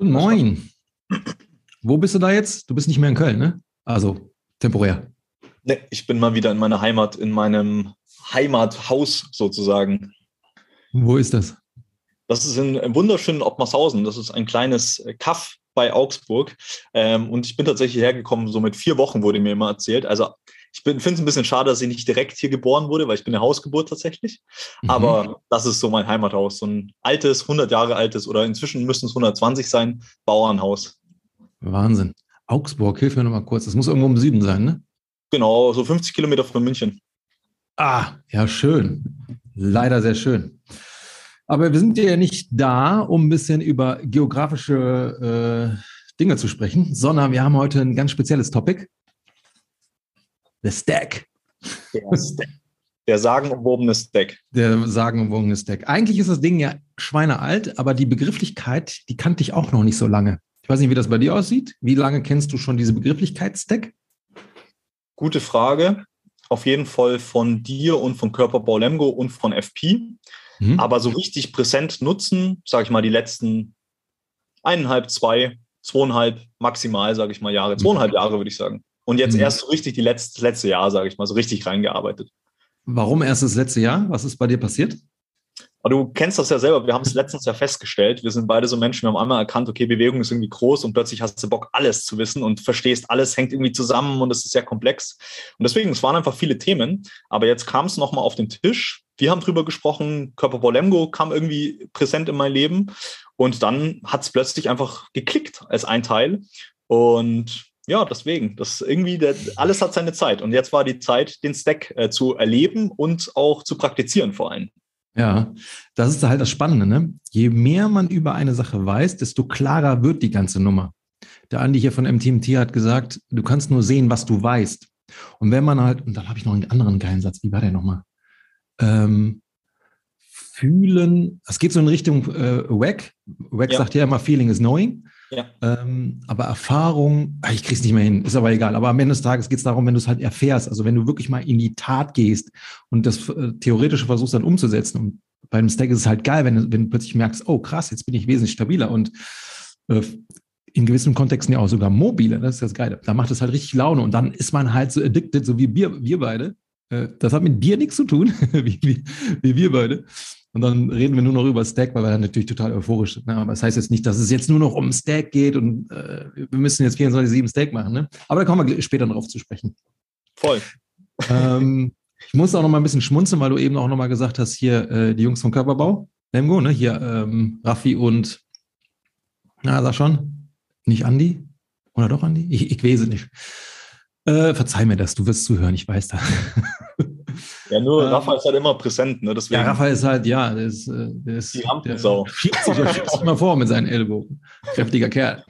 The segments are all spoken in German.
Moin. Wo bist du da jetzt? Du bist nicht mehr in Köln, ne? Also temporär. Ne, ich bin mal wieder in meiner Heimat, in meinem Heimathaus sozusagen. Wo ist das? Das ist in, wunderschönen Ottmarshausen. Das ist ein kleines Kaff bei Augsburg. Ähm, und ich bin tatsächlich hergekommen, so mit vier Wochen wurde mir immer erzählt. Also ich finde es ein bisschen schade, dass ich nicht direkt hier geboren wurde, weil ich bin eine Hausgeburt tatsächlich. Mhm. Aber das ist so mein Heimathaus. So ein altes, 100 Jahre altes oder inzwischen müssen es 120 sein, Bauernhaus. Wahnsinn. Augsburg, hilf mir nochmal kurz. Das muss irgendwo im Süden sein, ne? Genau, so 50 Kilometer von München. Ah, ja, schön. Leider sehr schön. Aber wir sind ja nicht da, um ein bisschen über geografische äh, Dinge zu sprechen, sondern wir haben heute ein ganz spezielles Topic. The Stack. Der Stack. Der sagenumwobene Stack. Der sagenumwobene Stack. Eigentlich ist das Ding ja schweinealt, aber die Begrifflichkeit, die kannte ich auch noch nicht so lange. Ich weiß nicht, wie das bei dir aussieht. Wie lange kennst du schon diese Begrifflichkeit Stack? Gute Frage. Auf jeden Fall von dir und von Körperbau Lemgo und von FP. Mhm. Aber so richtig präsent nutzen, sage ich mal, die letzten eineinhalb, zwei, zweieinhalb maximal, sage ich mal, Jahre, mhm. zweieinhalb Jahre würde ich sagen. Und jetzt mhm. erst so richtig die letzte, das letzte Jahr, sage ich mal, so richtig reingearbeitet. Warum erst das letzte Jahr? Was ist bei dir passiert? Aber du kennst das ja selber, wir haben es letztens ja festgestellt, wir sind beide so Menschen, wir haben einmal erkannt, okay, Bewegung ist irgendwie groß und plötzlich hast du Bock, alles zu wissen und verstehst, alles hängt irgendwie zusammen und es ist sehr komplex. Und deswegen, es waren einfach viele Themen, aber jetzt kam es nochmal auf den Tisch. Wir haben drüber gesprochen, Körperbau Lemgo kam irgendwie präsent in mein Leben und dann hat es plötzlich einfach geklickt als ein Teil. Und ja, deswegen, das irgendwie, der, alles hat seine Zeit. Und jetzt war die Zeit, den Stack äh, zu erleben und auch zu praktizieren vor allem. Ja, das ist halt das Spannende. Ne? Je mehr man über eine Sache weiß, desto klarer wird die ganze Nummer. Der Andi hier von MTMT hat gesagt, du kannst nur sehen, was du weißt. Und wenn man halt, und dann habe ich noch einen anderen geilen Satz, wie war der nochmal? Ähm, fühlen, es geht so in Richtung äh, WAC. WAC ja. sagt ja immer, Feeling is Knowing. Ja. Ähm, aber Erfahrung, ah, ich krieg's nicht mehr hin, ist aber egal. Aber am Ende des Tages geht es darum, wenn du es halt erfährst, also wenn du wirklich mal in die Tat gehst und das äh, Theoretische versuchst dann umzusetzen. Und bei einem Stack ist es halt geil, wenn du, wenn du plötzlich merkst, oh krass, jetzt bin ich wesentlich stabiler und äh, in gewissen Kontexten ja auch sogar mobiler. Das ist das Geile. Da macht es halt richtig Laune und dann ist man halt so addicted, so wie wir, wir beide. Äh, das hat mit dir nichts zu tun, wie, wie, wie wir beide. Und dann reden wir nur noch über Stack, weil wir dann natürlich total euphorisch sind. Ne? Aber das heißt jetzt nicht, dass es jetzt nur noch um Stack geht und äh, wir müssen jetzt 24-7 Stack machen. Ne? Aber da kommen wir später drauf zu sprechen. Voll. Ähm, ich muss auch noch mal ein bisschen schmunzeln, weil du eben auch noch mal gesagt hast, hier äh, die Jungs vom Körperbau, Lemgo, ne? hier ähm, Raffi und, na, sag schon, nicht Andi? Oder doch Andi? Ich, ich weiß es nicht. Äh, verzeih mir das, du wirst zuhören, ich weiß das. Ja, nur ähm, Rafa ist halt immer präsent, ne? Deswegen. Ja, Rafa ist halt, ja, der ist, äh, der ist die Rampensau. Der schiebt sich, der schiebt sich mal vor mit seinen Ellbogen. Kräftiger Kerl.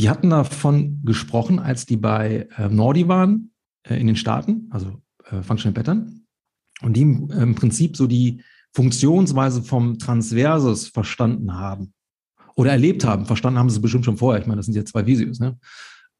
Die hatten davon gesprochen, als die bei äh, Nordi waren, äh, in den Staaten, also äh, Functional Pattern, und die im, im Prinzip so die Funktionsweise vom Transversus verstanden haben oder erlebt haben. Verstanden haben sie es bestimmt schon vorher. Ich meine, das sind jetzt zwei Visios. Ne?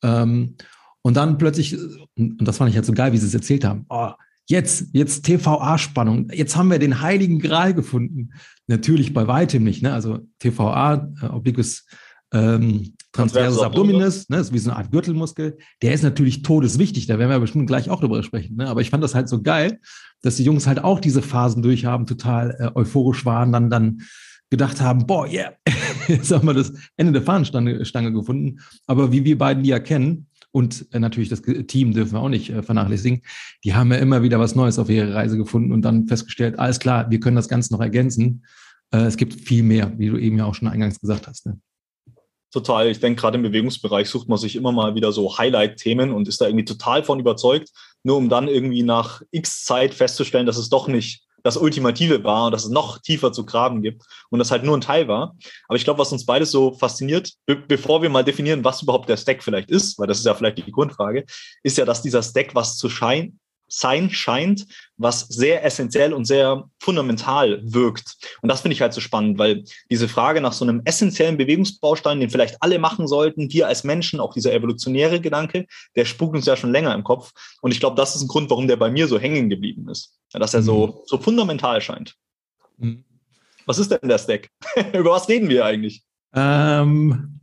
Ähm, und dann plötzlich, und das fand ich halt so geil, wie sie es erzählt haben, oh, Jetzt, jetzt TVA-Spannung. Jetzt haben wir den heiligen Gral gefunden. Natürlich bei weitem nicht. Ne? Also TVA, äh, Obliquus ähm, Transversus Abdominis, ne? ist wie so eine Art Gürtelmuskel. Der ist natürlich todeswichtig. Da werden wir bestimmt gleich auch drüber sprechen. Ne? Aber ich fand das halt so geil, dass die Jungs halt auch diese Phasen durchhaben, total äh, euphorisch waren, dann, dann gedacht haben, boah, yeah, jetzt haben wir das Ende der Fahnenstange gefunden. Aber wie wir beiden die erkennen, und äh, natürlich das Team dürfen wir auch nicht äh, vernachlässigen. Die haben ja immer wieder was Neues auf ihrer Reise gefunden und dann festgestellt, alles klar, wir können das Ganze noch ergänzen. Äh, es gibt viel mehr, wie du eben ja auch schon eingangs gesagt hast. Ne? Total. Ich denke, gerade im Bewegungsbereich sucht man sich immer mal wieder so Highlight-Themen und ist da irgendwie total von überzeugt, nur um dann irgendwie nach x Zeit festzustellen, dass es doch nicht das Ultimative war und dass es noch tiefer zu graben gibt und das halt nur ein Teil war. Aber ich glaube, was uns beides so fasziniert, be bevor wir mal definieren, was überhaupt der Stack vielleicht ist, weil das ist ja vielleicht die Grundfrage, ist ja, dass dieser Stack was zu scheinen sein scheint, was sehr essentiell und sehr fundamental wirkt. Und das finde ich halt so spannend, weil diese Frage nach so einem essentiellen Bewegungsbaustein, den vielleicht alle machen sollten, wir als Menschen, auch dieser evolutionäre Gedanke, der spukt uns ja schon länger im Kopf. Und ich glaube, das ist ein Grund, warum der bei mir so hängen geblieben ist, dass er so, mhm. so fundamental scheint. Mhm. Was ist denn der Stack? Über was reden wir eigentlich? Ähm,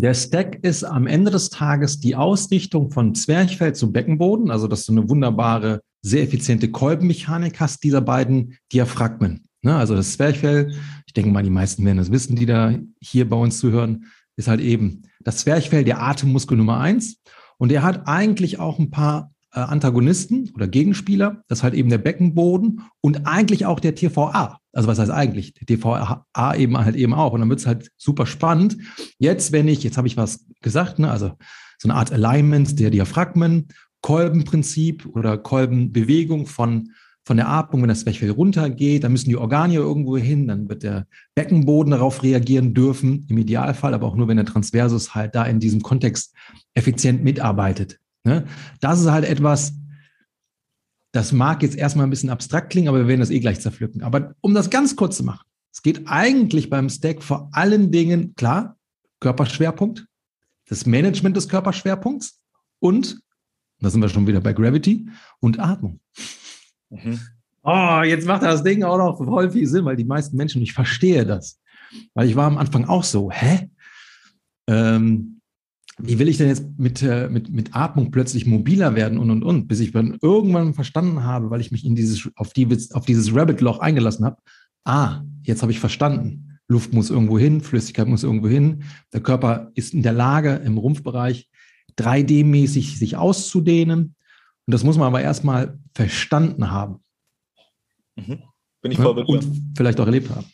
der Stack ist am Ende des Tages die Ausrichtung von Zwerchfell zu Beckenboden, also dass du eine wunderbare, sehr effiziente Kolbenmechanik hast dieser beiden Diaphragmen. Ne? Also das Zwerchfell, ich denke mal, die meisten werden das wissen, die da hier bei uns zuhören, ist halt eben das Zwerchfell, der Atemmuskel Nummer eins. Und der hat eigentlich auch ein paar äh, Antagonisten oder Gegenspieler. Das ist halt eben der Beckenboden und eigentlich auch der TVA. Also was heißt eigentlich? Der TVA eben halt eben auch. Und dann wird es halt super spannend. Jetzt, wenn ich, jetzt habe ich was gesagt, ne, also so eine Art Alignment der Diaphragmen, Kolbenprinzip oder Kolbenbewegung von von der Atmung, wenn das Zwerchfell runtergeht, dann müssen die Organe irgendwo hin, dann wird der Beckenboden darauf reagieren dürfen, im Idealfall, aber auch nur, wenn der Transversus halt da in diesem Kontext effizient mitarbeitet. Ne? Das ist halt etwas, das mag jetzt erstmal ein bisschen abstrakt klingen, aber wir werden das eh gleich zerpflücken. Aber um das ganz kurz zu machen, es geht eigentlich beim Stack vor allen Dingen, klar, Körperschwerpunkt, das Management des Körperschwerpunkts und, da sind wir schon wieder bei Gravity, und Atmung. Mhm. Oh, jetzt macht das Ding auch noch voll viel Sinn, weil die meisten Menschen, ich verstehe das. Weil ich war am Anfang auch so, hä? Ähm, wie will ich denn jetzt mit, äh, mit, mit Atmung plötzlich mobiler werden und und und, bis ich dann irgendwann verstanden habe, weil ich mich in dieses, auf, die, auf dieses Rabbit-Loch eingelassen habe. Ah, jetzt habe ich verstanden. Luft muss irgendwo hin, Flüssigkeit muss irgendwo hin. Der Körper ist in der Lage, im Rumpfbereich 3D-mäßig sich auszudehnen. Und das muss man aber erstmal verstanden haben. Mhm. Bin ich voll ja, Und vielleicht auch erlebt haben.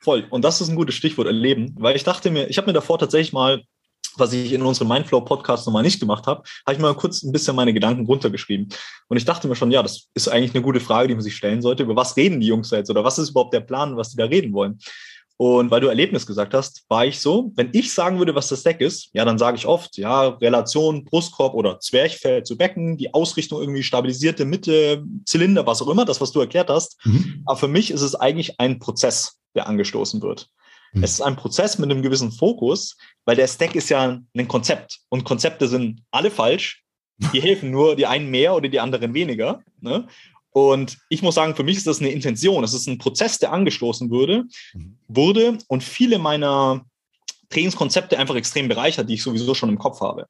Voll. Und das ist ein gutes Stichwort, erleben. Weil ich dachte mir, ich habe mir davor tatsächlich mal, was ich in unserem Mindflow-Podcast nochmal nicht gemacht habe, habe ich mal kurz ein bisschen meine Gedanken runtergeschrieben. Und ich dachte mir schon, ja, das ist eigentlich eine gute Frage, die man sich stellen sollte. Über was reden die Jungs jetzt? Oder was ist überhaupt der Plan, was die da reden wollen? Und weil du Erlebnis gesagt hast, war ich so, wenn ich sagen würde, was das Deck ist, ja, dann sage ich oft, ja, Relation Brustkorb oder Zwerchfell zu Becken, die Ausrichtung irgendwie stabilisierte Mitte, Zylinder, was auch immer, das, was du erklärt hast. Mhm. Aber für mich ist es eigentlich ein Prozess, der angestoßen wird. Mhm. Es ist ein Prozess mit einem gewissen Fokus, weil der Stack ist ja ein Konzept und Konzepte sind alle falsch. Die helfen nur die einen mehr oder die anderen weniger. Ne? Und ich muss sagen, für mich ist das eine Intention. Es ist ein Prozess, der angestoßen wurde, mhm. wurde und viele meiner Trainingskonzepte einfach extrem bereichert, die ich sowieso schon im Kopf habe.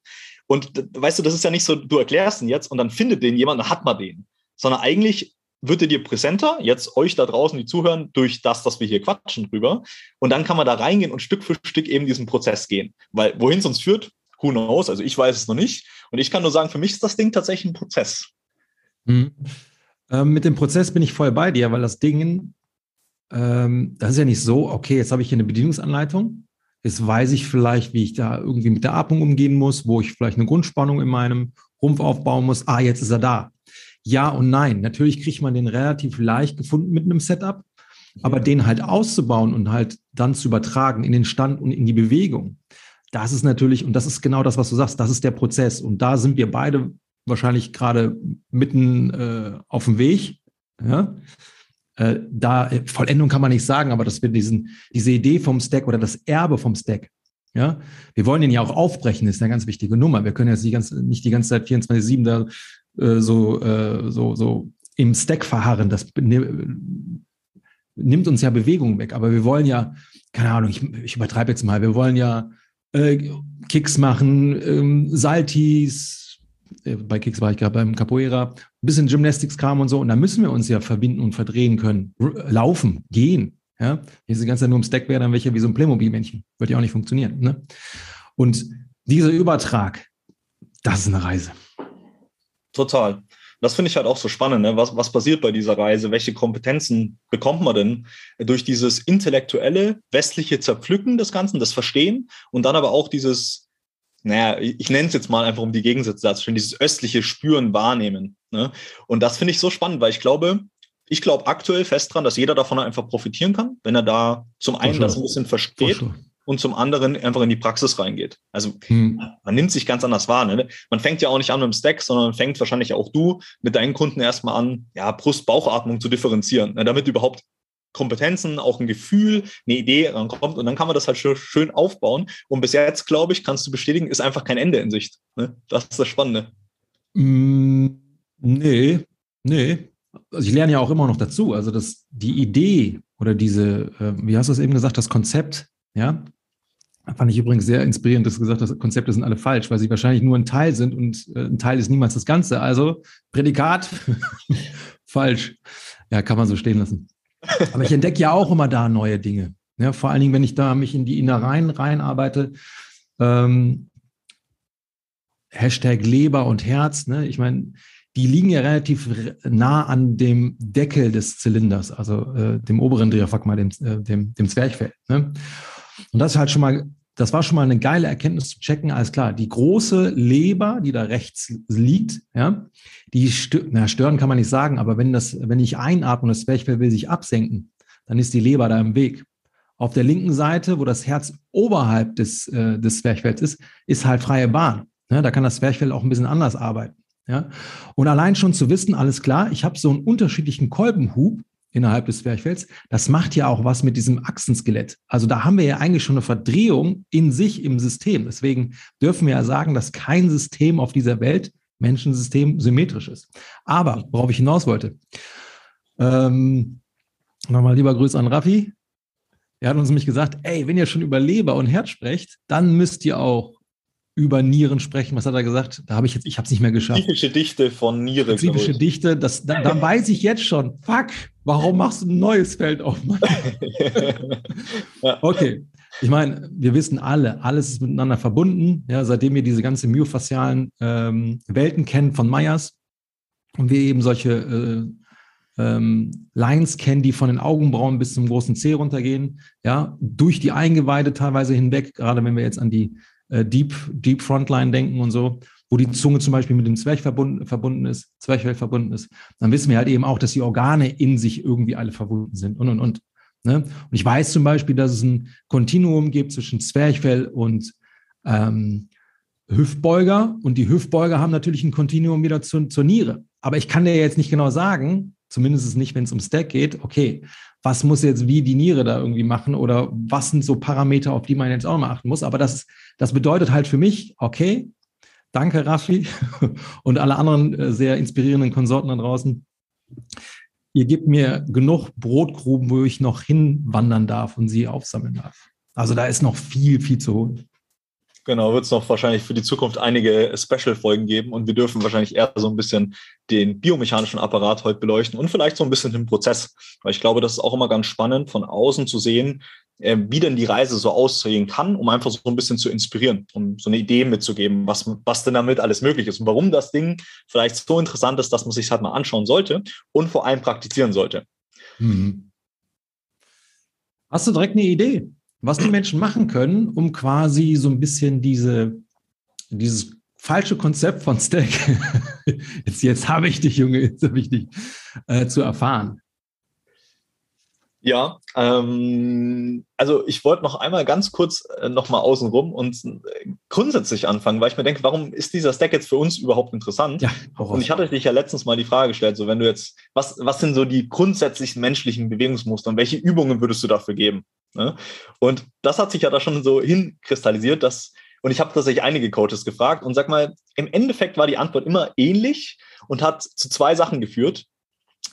Und weißt du, das ist ja nicht so, du erklärst ihn jetzt und dann findet den jemand, dann hat man den. Sondern eigentlich wird er dir präsenter, jetzt euch da draußen, die zuhören, durch das, dass wir hier quatschen drüber. Und dann kann man da reingehen und Stück für Stück eben diesen Prozess gehen. Weil wohin es uns führt, who knows? Also ich weiß es noch nicht. Und ich kann nur sagen, für mich ist das Ding tatsächlich ein Prozess. Mhm. Ähm, mit dem Prozess bin ich voll bei dir, weil das Ding, ähm, das ist ja nicht so, okay, jetzt habe ich hier eine Bedienungsanleitung. Jetzt weiß ich vielleicht, wie ich da irgendwie mit der Atmung umgehen muss, wo ich vielleicht eine Grundspannung in meinem Rumpf aufbauen muss. Ah, jetzt ist er da. Ja und nein. Natürlich kriegt man den relativ leicht gefunden mit einem Setup, aber den halt auszubauen und halt dann zu übertragen in den Stand und in die Bewegung, das ist natürlich, und das ist genau das, was du sagst, das ist der Prozess. Und da sind wir beide wahrscheinlich gerade mitten äh, auf dem Weg. Ja? Äh, da Vollendung kann man nicht sagen, aber dass wir diesen, diese Idee vom Stack oder das Erbe vom Stack, ja, wir wollen den ja auch aufbrechen, ist eine ganz wichtige Nummer. Wir können jetzt die ganze, nicht die ganze Zeit 24-7 da äh, so, äh, so, so im Stack verharren. Das nimmt uns ja Bewegung weg. Aber wir wollen ja, keine Ahnung, ich, ich übertreibe jetzt mal, wir wollen ja äh, Kicks machen, ähm, Saltis, äh, bei Kicks war ich gerade beim Capoeira, ein bisschen Gymnastics-Kram und so. Und da müssen wir uns ja verbinden und verdrehen können. Laufen, gehen. Ja? Wenn ich die ganze Zeit nur im Stack wäre, dann wäre ich ja wie so ein Playmobil-Männchen. Würde ja auch nicht funktionieren. Ne? Und dieser Übertrag, das ist eine Reise. Total. Das finde ich halt auch so spannend. Ne? Was, was passiert bei dieser Reise? Welche Kompetenzen bekommt man denn durch dieses intellektuelle, westliche Zerpflücken des Ganzen, das Verstehen und dann aber auch dieses naja, ich nenne es jetzt mal einfach, um die Gegensätze darzustellen, dieses östliche Spüren, Wahrnehmen. Ne? Und das finde ich so spannend, weil ich glaube, ich glaube aktuell fest dran, dass jeder davon einfach profitieren kann, wenn er da zum einen das ein bisschen versteht sure. Und zum anderen einfach in die Praxis reingeht. Also hm. man nimmt sich ganz anders wahr. Ne? Man fängt ja auch nicht an mit dem Stack, sondern fängt wahrscheinlich auch du mit deinen Kunden erstmal an, ja, Brust-Bauchatmung zu differenzieren, ne? damit überhaupt Kompetenzen, auch ein Gefühl, eine Idee rankommt und dann kann man das halt schön aufbauen. Und bis jetzt, glaube ich, kannst du bestätigen, ist einfach kein Ende in Sicht. Ne? Das ist das Spannende. Mm, nee, nee. Also ich lerne ja auch immer noch dazu. Also das, die Idee oder diese, äh, wie hast du es eben gesagt, das Konzept, Ja, Fand ich übrigens sehr inspirierend, dass du gesagt hast, Konzepte sind alle falsch, weil sie wahrscheinlich nur ein Teil sind und äh, ein Teil ist niemals das Ganze. Also Prädikat falsch. Ja, kann man so stehen lassen. Aber ich entdecke ja auch immer da neue Dinge. Ja, vor allen Dingen, wenn ich da mich in die Innereien reinarbeite. Ähm, Hashtag Leber und Herz. Ne? Ich meine, die liegen ja relativ nah an dem Deckel des Zylinders, also äh, dem oberen Diaphragma, dem, äh, dem, dem Zwerchfell. Ne? Und das ist halt schon mal das war schon mal eine geile Erkenntnis zu checken. Alles klar, die große Leber, die da rechts liegt, ja, die stö na, stören kann man nicht sagen, aber wenn das, wenn ich einatme und das Zwerchfell will sich absenken, dann ist die Leber da im Weg. Auf der linken Seite, wo das Herz oberhalb des, äh, des Zwerchfells ist, ist halt freie Bahn. Ja, da kann das Zwerchfell auch ein bisschen anders arbeiten. Ja? Und allein schon zu wissen, alles klar, ich habe so einen unterschiedlichen Kolbenhub, innerhalb des Zwerchfells, das macht ja auch was mit diesem Achsenskelett. Also da haben wir ja eigentlich schon eine Verdrehung in sich im System. Deswegen dürfen wir ja sagen, dass kein System auf dieser Welt, Menschensystem, symmetrisch ist. Aber worauf ich hinaus wollte, ähm, nochmal lieber Grüße an Raffi. Er hat uns nämlich gesagt, ey, wenn ihr schon über Leber und Herz sprecht, dann müsst ihr auch über Nieren sprechen. Was hat er gesagt? Da habe ich jetzt, ich habe es nicht mehr geschafft. Spezifische Dichte von Niere. Spezifische Dichte, das, da, da weiß ich jetzt schon. Fuck, warum machst du ein neues Feld auf? okay. Ich meine, wir wissen alle, alles ist miteinander verbunden. Ja, seitdem wir diese ganzen myofaszialen ähm, Welten kennen von Meyers und wir eben solche äh, ähm, Lines kennen, die von den Augenbrauen bis zum großen C runtergehen, ja, durch die Eingeweide teilweise hinweg, gerade wenn wir jetzt an die äh, Deep, Deep Frontline denken und so, wo die Zunge zum Beispiel mit dem Zwerch verbunden, verbunden ist, Zwerchfell verbunden ist, dann wissen wir halt eben auch, dass die Organe in sich irgendwie alle verbunden sind und und und. Ne? Und ich weiß zum Beispiel, dass es ein Kontinuum gibt zwischen Zwerchfell und ähm, Hüftbeuger und die Hüftbeuger haben natürlich ein Kontinuum wieder zu, zur Niere. Aber ich kann dir jetzt nicht genau sagen, zumindest nicht, wenn es um Stack geht, okay, was muss jetzt wie die Niere da irgendwie machen oder was sind so Parameter, auf die man jetzt auch mal achten muss. Aber das, das bedeutet halt für mich, okay, danke Raffi und alle anderen äh, sehr inspirierenden Konsorten da draußen. Ihr gebt mir genug Brotgruben, wo ich noch hinwandern darf und sie aufsammeln darf. Also da ist noch viel, viel zu holen. Genau, wird es noch wahrscheinlich für die Zukunft einige Special-Folgen geben und wir dürfen wahrscheinlich eher so ein bisschen den biomechanischen Apparat heute beleuchten und vielleicht so ein bisschen den Prozess. Weil ich glaube, das ist auch immer ganz spannend, von außen zu sehen, äh, wie denn die Reise so aussehen kann, um einfach so ein bisschen zu inspirieren, um so eine Idee mitzugeben, was, was denn damit alles möglich ist und warum das Ding vielleicht so interessant ist, dass man sich halt mal anschauen sollte und vor allem praktizieren sollte. Mhm. Hast du direkt eine Idee? Was die Menschen machen können, um quasi so ein bisschen diese, dieses falsche Konzept von Stack, jetzt, jetzt habe ich dich, Junge, jetzt habe ich dich, äh, zu erfahren. Ja, ähm, also ich wollte noch einmal ganz kurz äh, nochmal außenrum und äh, grundsätzlich anfangen, weil ich mir denke, warum ist dieser Stack jetzt für uns überhaupt interessant? Ja, und ich hatte dich ja letztens mal die Frage gestellt, so wenn du jetzt, was, was sind so die grundsätzlichen menschlichen Bewegungsmuster und welche Übungen würdest du dafür geben? Ne? Und das hat sich ja da schon so hinkristallisiert, dass, und ich habe tatsächlich einige Coaches gefragt und sag mal, im Endeffekt war die Antwort immer ähnlich und hat zu zwei Sachen geführt.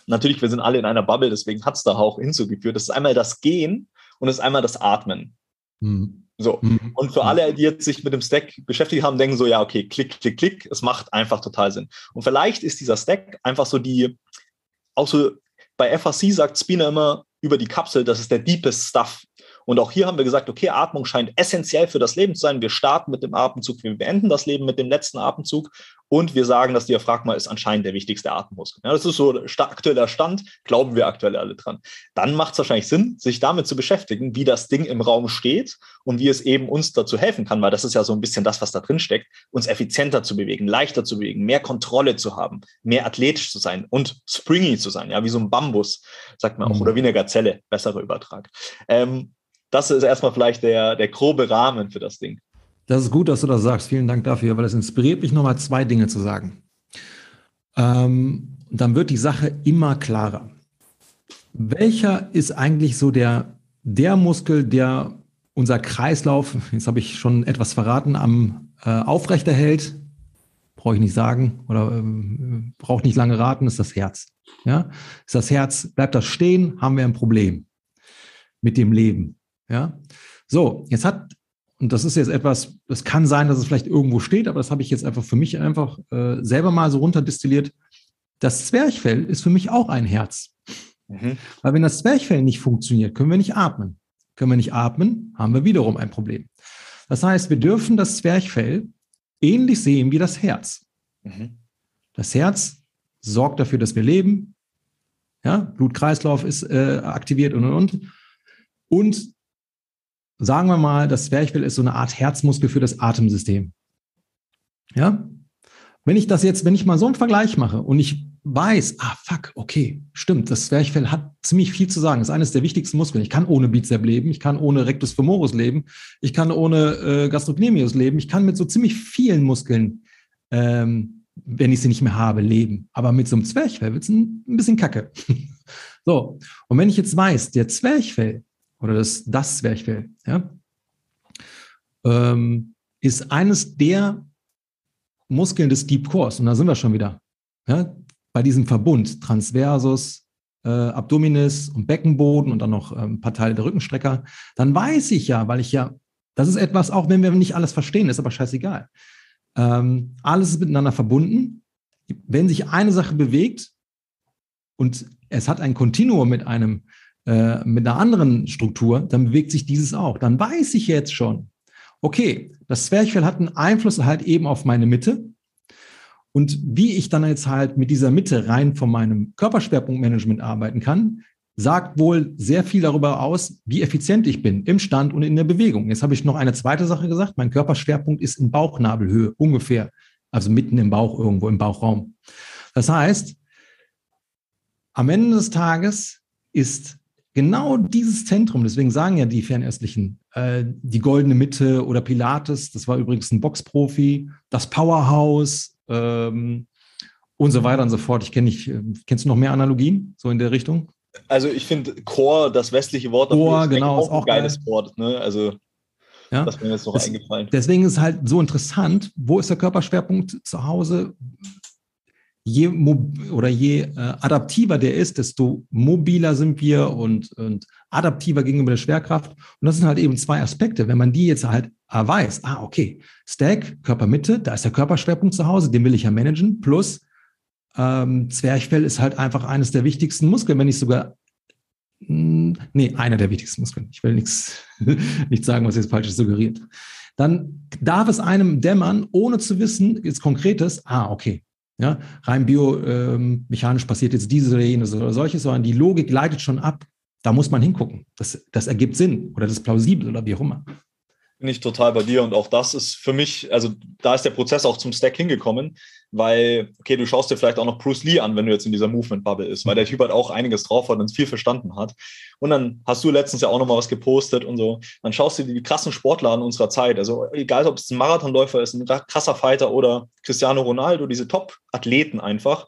Natürlich, wir sind alle in einer Bubble, deswegen hat es da auch hinzugeführt. Das ist einmal das Gehen und das ist einmal das Atmen. Mhm. So. Mhm. Und für alle, die jetzt sich mit dem Stack beschäftigt haben, denken so, ja, okay, klick, klick, klick, es macht einfach total Sinn. Und vielleicht ist dieser Stack einfach so die, auch so, bei FAC sagt Spina immer über die Kapsel, das ist der deepest Stuff. Und auch hier haben wir gesagt, okay, Atmung scheint essentiell für das Leben zu sein. Wir starten mit dem Atemzug, wir beenden das Leben mit dem letzten Atemzug und wir sagen, das Diaphragma ist anscheinend der wichtigste Atemmuskel. Ja, das ist so aktueller Stand, glauben wir aktuell alle dran. Dann macht es wahrscheinlich Sinn, sich damit zu beschäftigen, wie das Ding im Raum steht und wie es eben uns dazu helfen kann, weil das ist ja so ein bisschen das, was da drin steckt, uns effizienter zu bewegen, leichter zu bewegen, mehr Kontrolle zu haben, mehr athletisch zu sein und springy zu sein, ja, wie so ein Bambus, sagt man auch, mhm. oder wie eine Gazelle, besserer Übertrag. Ähm, das ist erstmal vielleicht der, der grobe Rahmen für das Ding. Das ist gut, dass du das sagst. Vielen Dank dafür, weil es inspiriert mich nochmal zwei Dinge zu sagen. Ähm, dann wird die Sache immer klarer. Welcher ist eigentlich so der, der Muskel, der unser Kreislauf, jetzt habe ich schon etwas verraten, am äh, aufrechterhält? Brauche ich nicht sagen oder ähm, braucht nicht lange raten, ist das Herz. Ja? Ist das Herz, bleibt das stehen, haben wir ein Problem mit dem Leben. Ja? So, jetzt hat, und das ist jetzt etwas, das kann sein, dass es vielleicht irgendwo steht, aber das habe ich jetzt einfach für mich einfach äh, selber mal so runterdestilliert. Das Zwerchfell ist für mich auch ein Herz. Mhm. Weil wenn das Zwerchfell nicht funktioniert, können wir nicht atmen. Können wir nicht atmen, haben wir wiederum ein Problem. Das heißt, wir dürfen das Zwerchfell ähnlich sehen wie das Herz. Mhm. Das Herz sorgt dafür, dass wir leben. Ja, Blutkreislauf ist äh, aktiviert und und und. Und sagen wir mal, das Zwerchfell ist so eine Art Herzmuskel für das Atemsystem. Ja, wenn ich das jetzt, wenn ich mal so einen Vergleich mache und ich weiß, ah fuck, okay, stimmt, das Zwerchfell hat ziemlich viel zu sagen. Das ist eines der wichtigsten Muskeln. Ich kann ohne Bizep leben, ich kann ohne Rectus femoris leben, ich kann ohne äh, Gastrocnemius leben, ich kann mit so ziemlich vielen Muskeln, ähm, wenn ich sie nicht mehr habe, leben. Aber mit so einem Zwerchfell wird es ein, ein bisschen kacke. so, und wenn ich jetzt weiß, der Zwerchfell oder das, das Zwerchfell, ja, ähm, ist eines der Muskeln des Deep Cores. Und da sind wir schon wieder. Ja, bei diesem Verbund Transversus, äh, Abdominis und Beckenboden und dann noch ähm, ein paar Teile der Rückenstrecker, dann weiß ich ja, weil ich ja, das ist etwas, auch wenn wir nicht alles verstehen, ist aber scheißegal. Ähm, alles ist miteinander verbunden. Wenn sich eine Sache bewegt und es hat ein Kontinuum mit einem, äh, mit einer anderen Struktur, dann bewegt sich dieses auch. Dann weiß ich jetzt schon, okay, das Zwerchfell hat einen Einfluss halt eben auf meine Mitte. Und wie ich dann jetzt halt mit dieser Mitte rein von meinem Körperschwerpunktmanagement arbeiten kann, sagt wohl sehr viel darüber aus, wie effizient ich bin im Stand und in der Bewegung. Jetzt habe ich noch eine zweite Sache gesagt. Mein Körperschwerpunkt ist in Bauchnabelhöhe ungefähr, also mitten im Bauch irgendwo im Bauchraum. Das heißt, am Ende des Tages ist genau dieses Zentrum, deswegen sagen ja die Fernöstlichen, äh, die goldene Mitte oder Pilates, das war übrigens ein Boxprofi, das Powerhouse, ähm, und so weiter und so fort. Ich kenne nicht, äh, kennst du noch mehr Analogien so in der Richtung? Also ich finde Core, das westliche Wort Core, ist genau, auch, ist auch ein geiles geil. Wort. Ne? Also ja? das ist mir jetzt noch das, eingefallen. Deswegen ist es halt so interessant, wo ist der Körperschwerpunkt zu Hause? Je oder je äh, adaptiver der ist, desto mobiler sind wir und, und adaptiver gegenüber der Schwerkraft. Und das sind halt eben zwei Aspekte. Wenn man die jetzt halt weiß, ah, okay, Stack, Körpermitte, da ist der Körperschwerpunkt zu Hause, den will ich ja managen, plus ähm, Zwerchfell ist halt einfach eines der wichtigsten Muskeln, wenn nicht sogar, hm, nee, einer der wichtigsten Muskeln. Ich will nichts, nicht sagen, was jetzt falsch suggeriert. Dann darf es einem dämmern, ohne zu wissen, jetzt konkretes, ah, okay, ja, rein biomechanisch ähm, passiert jetzt dieses oder jenes oder solches, sondern die Logik leitet schon ab. Da muss man hingucken. Das, das ergibt Sinn oder das ist plausibel oder wie auch immer bin ich total bei dir und auch das ist für mich, also da ist der Prozess auch zum Stack hingekommen, weil, okay, du schaust dir vielleicht auch noch Bruce Lee an, wenn du jetzt in dieser Movement-Bubble ist, weil der Typ halt auch einiges drauf hat und viel verstanden hat. Und dann hast du letztens ja auch nochmal was gepostet und so. Dann schaust du dir die krassen Sportler an unserer Zeit, also egal, ob es ein Marathonläufer ist, ein krasser Fighter oder Cristiano Ronaldo, diese Top-Athleten einfach.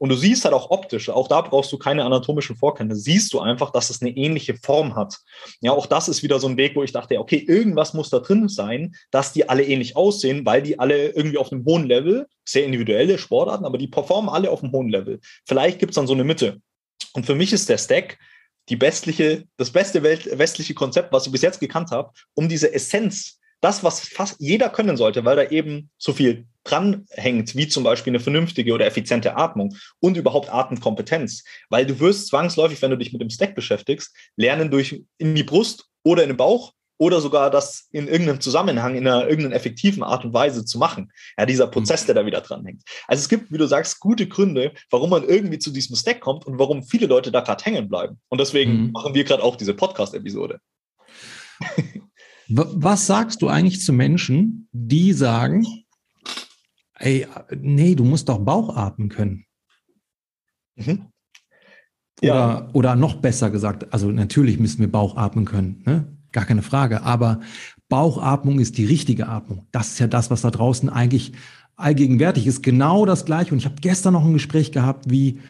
Und du siehst halt auch optisch, auch da brauchst du keine anatomischen Vorkenntnisse, siehst du einfach, dass es eine ähnliche Form hat. Ja, auch das ist wieder so ein Weg, wo ich dachte, okay, irgendwas muss da drin sein, dass die alle ähnlich aussehen, weil die alle irgendwie auf einem hohen Level, sehr individuelle Sportarten, aber die performen alle auf einem hohen Level. Vielleicht gibt es dann so eine Mitte. Und für mich ist der Stack die westliche, das beste Welt, westliche Konzept, was ich bis jetzt gekannt habe, um diese Essenz das, was fast jeder können sollte, weil da eben so viel dranhängt, wie zum Beispiel eine vernünftige oder effiziente Atmung und überhaupt Atemkompetenz. Weil du wirst zwangsläufig, wenn du dich mit dem Stack beschäftigst, lernen durch in die Brust oder in den Bauch oder sogar das in irgendeinem Zusammenhang, in einer irgendeiner effektiven Art und Weise zu machen. Ja, dieser mhm. Prozess, der da wieder dranhängt. Also es gibt, wie du sagst, gute Gründe, warum man irgendwie zu diesem Stack kommt und warum viele Leute da gerade hängen bleiben. Und deswegen mhm. machen wir gerade auch diese Podcast-Episode. Was sagst du eigentlich zu Menschen, die sagen, ey, nee, du musst doch Bauch atmen können? Mhm. Ja. Oder, oder noch besser gesagt, also natürlich müssen wir Bauch atmen können, ne? gar keine Frage, aber Bauchatmung ist die richtige Atmung. Das ist ja das, was da draußen eigentlich allgegenwärtig ist. Genau das Gleiche. Und ich habe gestern noch ein Gespräch gehabt, wie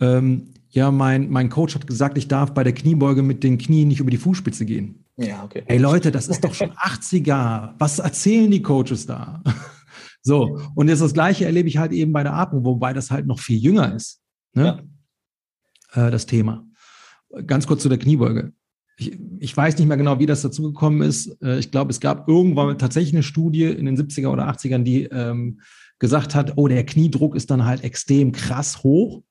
ähm, ja, mein, mein Coach hat gesagt, ich darf bei der Kniebeuge mit den Knien nicht über die Fußspitze gehen. Ja, okay. Hey Leute, das ist doch schon 80er. Was erzählen die Coaches da? So, und jetzt das Gleiche erlebe ich halt eben bei der Atmung, wobei das halt noch viel jünger ist. Ne? Ja. Äh, das Thema. Ganz kurz zu der Kniebeuge. ich, ich, weiß nicht mehr genau, wie das dazu gekommen ist. Äh, ich glaube, es gab irgendwann tatsächlich eine Studie in den 70er oder 80ern, die ähm, gesagt hat, oh, der Kniedruck ist dann halt extrem krass hoch.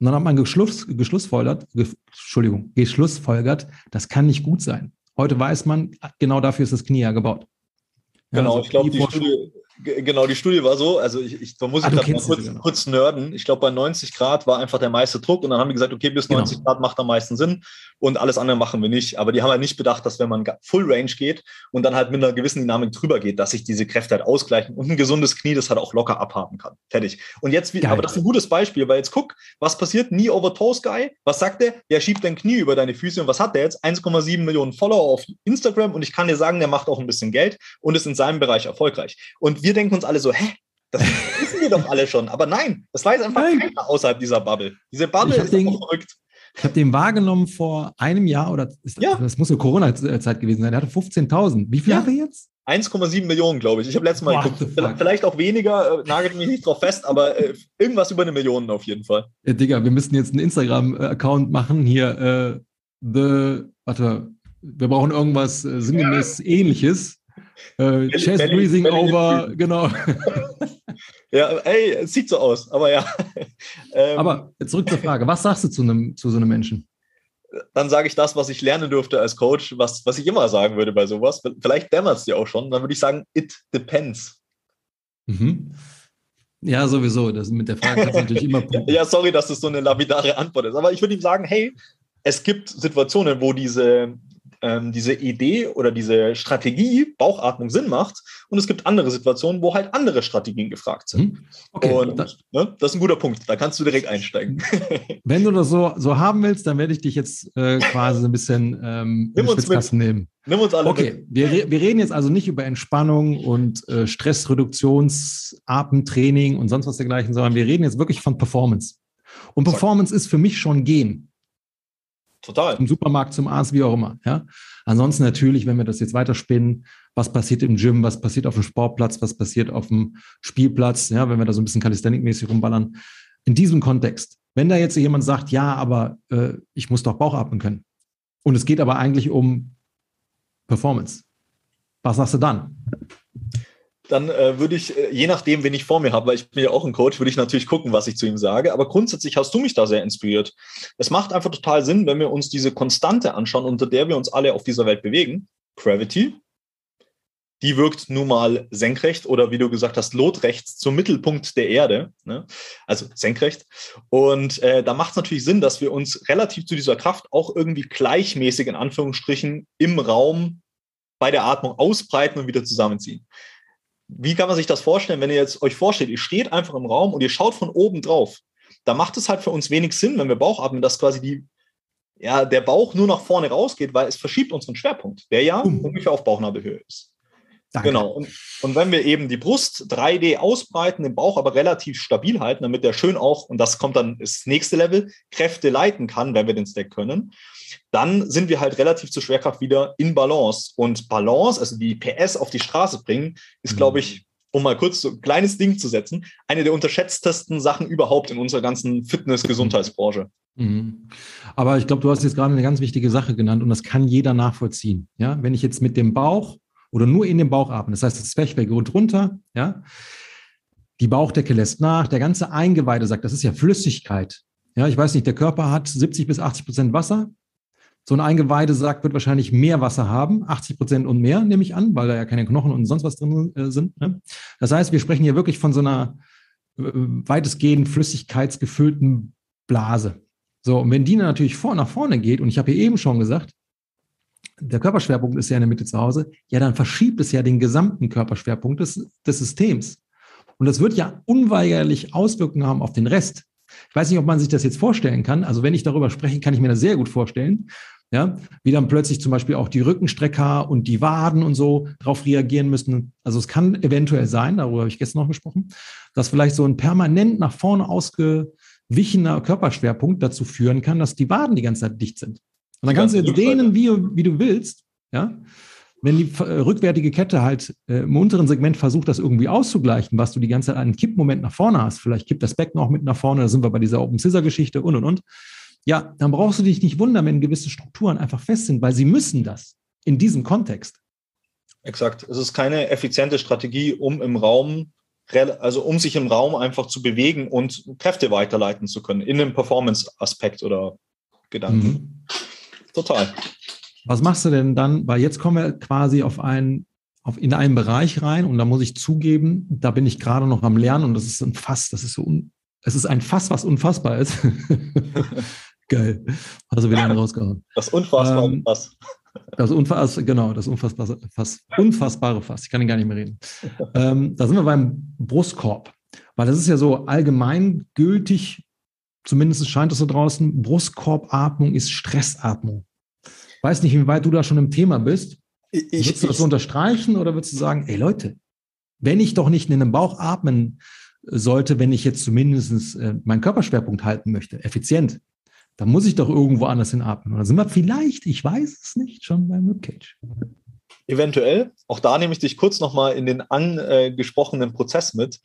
Und dann hat man geschluss, geschlussfolgert, ge, Entschuldigung, geschlussfolgert, das kann nicht gut sein. Heute weiß man, genau dafür ist das Knie ja gebaut. Genau, also ich glaube, die Studie, Genau, die Studie war so, also ich, ich da muss ich ah, gerade kurz, genau. kurz nerden. Ich glaube, bei 90 Grad war einfach der meiste Druck und dann haben die gesagt, okay, bis 90 genau. Grad macht am meisten Sinn und alles andere machen wir nicht. Aber die haben halt nicht bedacht, dass wenn man Full Range geht und dann halt mit einer gewissen Dynamik drüber geht, dass sich diese Kräfte halt ausgleichen und ein gesundes Knie das halt auch locker abhaben kann. Fertig. Und jetzt, Geil. aber das ist ein gutes Beispiel, weil jetzt guck, was passiert? Knee over Toes Guy. Was sagt der? Der schiebt dein Knie über deine Füße und was hat der jetzt? 1,7 Millionen Follower auf Instagram und ich kann dir sagen, der macht auch ein bisschen Geld und ist in seinem Bereich erfolgreich. Und wir denken uns alle so, hä? Das wissen wir doch alle schon. Aber nein, das weiß einfach nein. keiner außerhalb dieser Bubble. Diese Bubble ist den, verrückt. Ich habe den wahrgenommen vor einem Jahr oder ist, ja. das muss eine Corona-Zeit gewesen sein. Er hatte 15.000. Wie viel ja. hat er jetzt? 1,7 Millionen, glaube ich. Ich habe letztes Mal geguckt. Vielleicht auch weniger, äh, nagelt mich nicht drauf fest, aber äh, irgendwas über eine Million auf jeden Fall. Ja, Digga, wir müssen jetzt einen Instagram-Account machen. Hier, äh, the, warte, wir brauchen irgendwas äh, sinngemäß ähnliches. Äh, Chest Belly, Breathing Belly over, genau. ja, ey, es sieht so aus, aber ja. ähm, aber zurück zur Frage, was sagst du zu, einem, zu so einem Menschen? Dann sage ich das, was ich lernen durfte als Coach, was, was ich immer sagen würde bei sowas. Vielleicht dämmert es dir auch schon. Dann würde ich sagen, it depends. Mhm. Ja, sowieso. Das mit der Frage kannst du natürlich immer. ja, sorry, dass das so eine lapidare Antwort ist. Aber ich würde ihm sagen, hey, es gibt Situationen, wo diese, ähm, diese Idee oder diese Strategie Bauchatmung Sinn macht und es gibt andere Situationen, wo halt andere Strategien gefragt sind. Hm? Okay, und das, ne, das ist ein guter Punkt. Da kannst du direkt einsteigen. Wenn du das so, so haben willst, dann werde ich dich jetzt äh, quasi ein bisschen ähm, nimm uns mit. nehmen. Nimm uns alle okay, mit. Wir, wir reden jetzt also nicht über Entspannung und äh, Stressreduktions, Atemtraining und sonst was dergleichen, sondern wir reden jetzt wirklich von Performance. Und Performance ist für mich schon Gehen. Total. Zum Supermarkt, zum Arzt, wie auch immer. Ja? Ansonsten natürlich, wenn wir das jetzt weiterspinnen, was passiert im Gym, was passiert auf dem Sportplatz, was passiert auf dem Spielplatz, ja, wenn wir da so ein bisschen Calisthenic-mäßig rumballern. In diesem Kontext, wenn da jetzt jemand sagt, ja, aber äh, ich muss doch Bauch atmen können. Und es geht aber eigentlich um Performance. Was sagst du dann? Dann äh, würde ich, äh, je nachdem, wen ich vor mir habe, weil ich bin ja auch ein Coach, würde ich natürlich gucken, was ich zu ihm sage. Aber grundsätzlich hast du mich da sehr inspiriert. Es macht einfach total Sinn, wenn wir uns diese Konstante anschauen, unter der wir uns alle auf dieser Welt bewegen. Gravity. Die wirkt nun mal senkrecht oder wie du gesagt hast, lotrechts zum Mittelpunkt der Erde, ne? also senkrecht. Und äh, da macht es natürlich Sinn, dass wir uns relativ zu dieser Kraft auch irgendwie gleichmäßig in Anführungsstrichen im Raum bei der Atmung ausbreiten und wieder zusammenziehen wie kann man sich das vorstellen, wenn ihr jetzt euch vorstellt, ihr steht einfach im Raum und ihr schaut von oben drauf. Da macht es halt für uns wenig Sinn, wenn wir Bauch atmen, dass quasi die, ja, der Bauch nur nach vorne rausgeht, weil es verschiebt unseren Schwerpunkt, der ja uh. ungefähr auf Bauchnabelhöhe ist. Danke. Genau. Und, und, wenn wir eben die Brust 3D ausbreiten, den Bauch aber relativ stabil halten, damit der schön auch, und das kommt dann das nächste Level, Kräfte leiten kann, wenn wir den Stack können, dann sind wir halt relativ zur Schwerkraft wieder in Balance. Und Balance, also die PS auf die Straße bringen, ist, mhm. glaube ich, um mal kurz so ein kleines Ding zu setzen, eine der unterschätztesten Sachen überhaupt in unserer ganzen Fitness-Gesundheitsbranche. Mhm. Aber ich glaube, du hast jetzt gerade eine ganz wichtige Sache genannt und das kann jeder nachvollziehen. Ja, wenn ich jetzt mit dem Bauch oder nur in den Bauch atme. Das heißt, das Zwerchfell geht runter, ja. Die Bauchdecke lässt nach, der ganze Eingeweide sagt, das ist ja Flüssigkeit. Ja, ich weiß nicht, der Körper hat 70 bis 80 Prozent Wasser. So ein Eingeweide sagt, wird wahrscheinlich mehr Wasser haben, 80 Prozent und mehr, nehme ich an, weil da ja keine Knochen und sonst was drin äh, sind. Ne? Das heißt, wir sprechen hier wirklich von so einer äh, weitestgehend flüssigkeitsgefüllten Blase. So, und wenn die natürlich vor nach vorne geht, und ich habe hier eben schon gesagt, der Körperschwerpunkt ist ja in der Mitte zu Hause, ja, dann verschiebt es ja den gesamten Körperschwerpunkt des, des Systems. Und das wird ja unweigerlich Auswirkungen haben auf den Rest. Ich weiß nicht, ob man sich das jetzt vorstellen kann. Also wenn ich darüber spreche, kann ich mir das sehr gut vorstellen. Ja, wie dann plötzlich zum Beispiel auch die Rückenstrecker und die Waden und so darauf reagieren müssen. Also es kann eventuell sein, darüber habe ich gestern noch gesprochen, dass vielleicht so ein permanent nach vorne ausgewichener Körperschwerpunkt dazu führen kann, dass die Waden die ganze Zeit dicht sind. Und dann kannst du jetzt dehnen, wie, wie du willst, ja. Wenn die rückwärtige Kette halt äh, im unteren Segment versucht, das irgendwie auszugleichen, was du die ganze Zeit einen Kippmoment nach vorne hast, vielleicht kippt das Becken auch mit nach vorne, da sind wir bei dieser Open Scissor Geschichte und und und. Ja, dann brauchst du dich nicht wundern, wenn gewisse Strukturen einfach fest sind, weil sie müssen das in diesem Kontext. Exakt. Es ist keine effiziente Strategie, um im Raum, also um sich im Raum einfach zu bewegen und Kräfte weiterleiten zu können, in einem Performance-Aspekt oder Gedanken. Mhm. Total. Was machst du denn dann? Weil jetzt kommen wir quasi auf einen, auf, in einen Bereich rein und da muss ich zugeben, da bin ich gerade noch am Lernen und das ist ein Fass, das ist so, un, es ist ein Fass, was unfassbar ist. Geil. Also wieder rausgehauen. Das unfassbare ähm, Fass. Das Unfass, genau, das unfassbare Fass. Unfassbare Fass. Ich kann ihn gar nicht mehr reden. ähm, da sind wir beim Brustkorb. Weil das ist ja so allgemeingültig, zumindest scheint es so draußen, Brustkorbatmung ist Stressatmung. Weiß nicht, wie weit du da schon im Thema bist. Ich, würdest du das so unterstreichen oder würdest du sagen, ey Leute, wenn ich doch nicht in den Bauch atmen sollte, wenn ich jetzt zumindest äh, meinen Körperschwerpunkt halten möchte, effizient, da muss ich doch irgendwo anders hinatmen. Oder sind wir vielleicht, ich weiß es nicht, schon beim Ribcage? Eventuell. Auch da nehme ich dich kurz nochmal in den angesprochenen Prozess mit.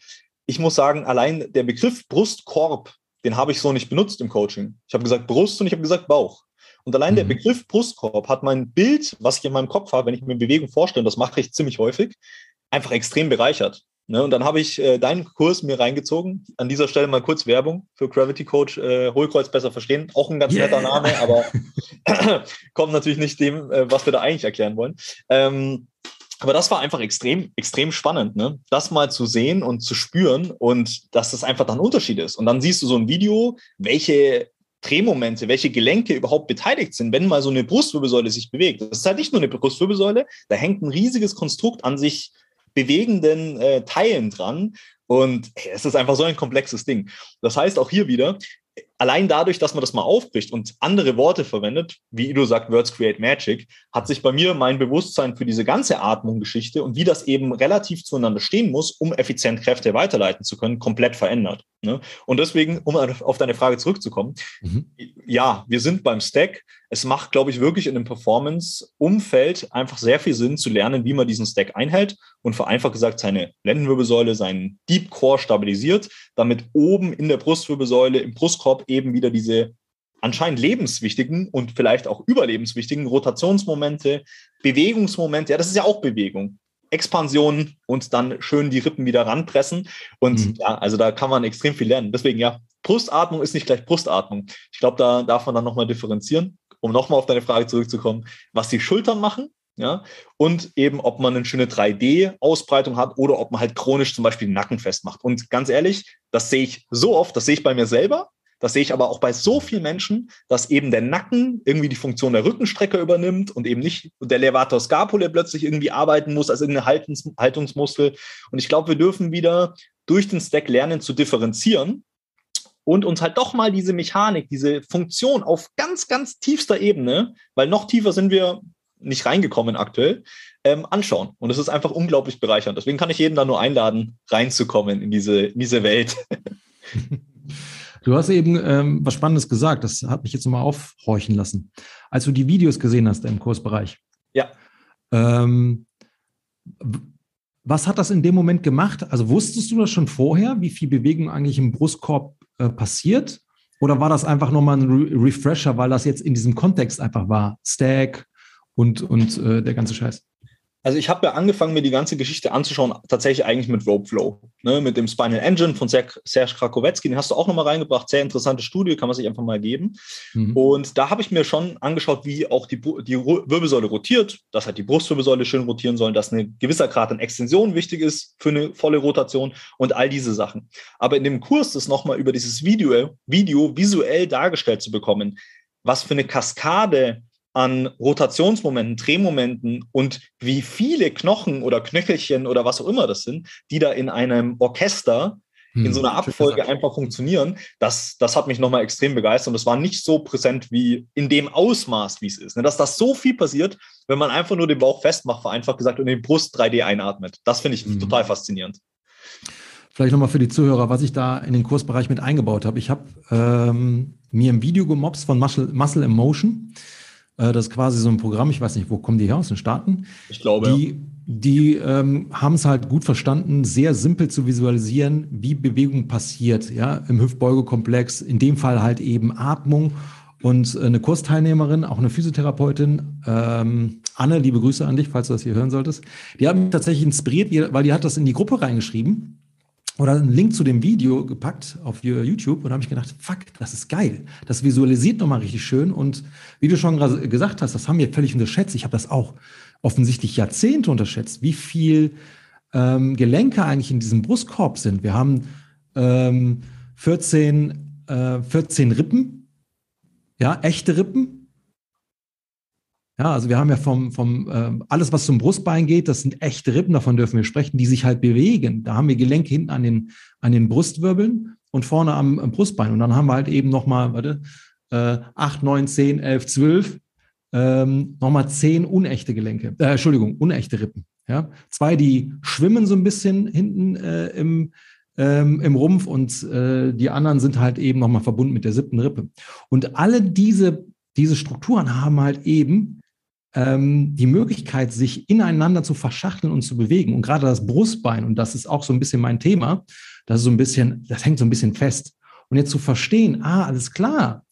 Ich muss sagen, allein der Begriff Brustkorb, den habe ich so nicht benutzt im Coaching. Ich habe gesagt Brust und ich habe gesagt Bauch. Und allein mhm. der Begriff Brustkorb hat mein Bild, was ich in meinem Kopf habe, wenn ich mir Bewegung vorstelle, das mache ich ziemlich häufig, einfach extrem bereichert. Ne, und dann habe ich äh, deinen Kurs mir reingezogen. An dieser Stelle mal kurz Werbung für Gravity Coach, äh, Hohlkreuz besser verstehen. Auch ein ganz yeah. netter Name, aber kommt natürlich nicht dem, äh, was wir da eigentlich erklären wollen. Ähm, aber das war einfach extrem, extrem spannend, ne? das mal zu sehen und zu spüren und dass das einfach dann ein Unterschied ist. Und dann siehst du so ein Video, welche Drehmomente, welche Gelenke überhaupt beteiligt sind, wenn mal so eine Brustwirbelsäule sich bewegt. Das ist halt nicht nur eine Brustwirbelsäule, da hängt ein riesiges Konstrukt an sich bewegenden äh, Teilen dran. Und hey, es ist einfach so ein komplexes Ding. Das heißt auch hier wieder, allein dadurch, dass man das mal aufbricht und andere Worte verwendet, wie Ido sagt, Words create Magic, hat sich bei mir mein Bewusstsein für diese ganze Atmung-Geschichte und wie das eben relativ zueinander stehen muss, um effizient Kräfte weiterleiten zu können, komplett verändert. Ne? Und deswegen, um auf deine Frage zurückzukommen, mhm. ja, wir sind beim Stack. Es macht, glaube ich, wirklich in einem Performance-Umfeld einfach sehr viel Sinn zu lernen, wie man diesen Stack einhält und vereinfacht gesagt seine Lendenwirbelsäule, seinen Deep Core stabilisiert, damit oben in der Brustwirbelsäule, im Brustkorb eben wieder diese anscheinend lebenswichtigen und vielleicht auch überlebenswichtigen Rotationsmomente, Bewegungsmomente, ja, das ist ja auch Bewegung. Expansion und dann schön die Rippen wieder ranpressen. Und mhm. ja, also da kann man extrem viel lernen. Deswegen ja, Brustatmung ist nicht gleich Brustatmung. Ich glaube, da darf man dann nochmal differenzieren, um nochmal auf deine Frage zurückzukommen, was die Schultern machen. Ja, und eben, ob man eine schöne 3D-Ausbreitung hat oder ob man halt chronisch zum Beispiel den Nacken festmacht. Und ganz ehrlich, das sehe ich so oft, das sehe ich bei mir selber, das sehe ich aber auch bei so vielen Menschen, dass eben der Nacken irgendwie die Funktion der Rückenstrecke übernimmt und eben nicht der Levator Scapulae plötzlich irgendwie arbeiten muss als irgendeine Haltungs Haltungsmuskel. Und ich glaube, wir dürfen wieder durch den Stack lernen zu differenzieren und uns halt doch mal diese Mechanik, diese Funktion auf ganz, ganz tiefster Ebene, weil noch tiefer sind wir nicht reingekommen aktuell, ähm, anschauen. Und es ist einfach unglaublich bereichernd. Deswegen kann ich jeden da nur einladen, reinzukommen in diese, in diese Welt. Du hast eben ähm, was Spannendes gesagt, das hat mich jetzt nochmal aufhorchen lassen. Als du die Videos gesehen hast im Kursbereich. Ja. Ähm, was hat das in dem Moment gemacht? Also wusstest du das schon vorher, wie viel Bewegung eigentlich im Brustkorb äh, passiert? Oder war das einfach nochmal ein Re Refresher, weil das jetzt in diesem Kontext einfach war? Stack und, und äh, der ganze Scheiß. Also ich habe ja angefangen, mir die ganze Geschichte anzuschauen, tatsächlich eigentlich mit Rope Flow, ne, mit dem Spinal Engine von Serge Krakowetski. Den hast du auch nochmal reingebracht. Sehr interessante Studie, kann man sich einfach mal geben. Mhm. Und da habe ich mir schon angeschaut, wie auch die, die Wirbelsäule rotiert, dass halt die Brustwirbelsäule schön rotieren soll, dass ein gewisser Grad an Extension wichtig ist für eine volle Rotation und all diese Sachen. Aber in dem Kurs das nochmal über dieses Video, Video visuell dargestellt zu bekommen, was für eine Kaskade an Rotationsmomenten, Drehmomenten und wie viele Knochen oder Knöchelchen oder was auch immer das sind, die da in einem Orchester in hm, so einer Abfolge einfach funktionieren, das, das hat mich nochmal extrem begeistert und das war nicht so präsent wie in dem Ausmaß, wie es ist. Ne? Dass das so viel passiert, wenn man einfach nur den Bauch festmacht, vereinfacht gesagt, und den Brust 3D einatmet. Das finde ich mhm. total faszinierend. Vielleicht nochmal für die Zuhörer, was ich da in den Kursbereich mit eingebaut habe. Ich habe ähm, mir ein Video gemobst von Muscle, Muscle Emotion. Äh, das ist quasi so ein Programm, ich weiß nicht, wo kommen die her, aus den Staaten? Ich glaube. Die, die ähm, haben es halt gut verstanden, sehr simpel zu visualisieren, wie Bewegung passiert, ja, im Hüftbeugekomplex, in dem Fall halt eben Atmung Und eine Kursteilnehmerin, auch eine Physiotherapeutin, ähm, Anne, liebe Grüße an dich, falls du das hier hören solltest, die hat mich tatsächlich inspiriert, weil die hat das in die Gruppe reingeschrieben oder einen Link zu dem Video gepackt auf YouTube und habe ich gedacht, fuck, das ist geil. Das visualisiert nochmal richtig schön. Und wie du schon gesagt hast, das haben wir völlig unterschätzt. Ich habe das auch offensichtlich Jahrzehnte unterschätzt, wie viel ähm, Gelenke eigentlich in diesem Brustkorb sind. Wir haben ähm, 14, äh, 14 Rippen, ja, echte Rippen. Ja, also wir haben ja vom, vom äh, alles, was zum Brustbein geht, das sind echte Rippen, davon dürfen wir sprechen, die sich halt bewegen. Da haben wir Gelenke hinten an den, an den Brustwirbeln und vorne am, am Brustbein. Und dann haben wir halt eben nochmal, warte, äh, 8, 9, 10, 11, 12, ähm, nochmal 10 unechte Gelenke, äh, Entschuldigung, unechte Rippen. Ja? Zwei, die schwimmen so ein bisschen hinten äh, im, ähm, im Rumpf und äh, die anderen sind halt eben nochmal verbunden mit der siebten Rippe. Und alle diese, diese Strukturen haben halt eben ähm, die Möglichkeit, sich ineinander zu verschachteln und zu bewegen. Und gerade das Brustbein, und das ist auch so ein bisschen mein Thema, das ist so ein bisschen, das hängt so ein bisschen fest. Und jetzt zu verstehen, ah, alles klar,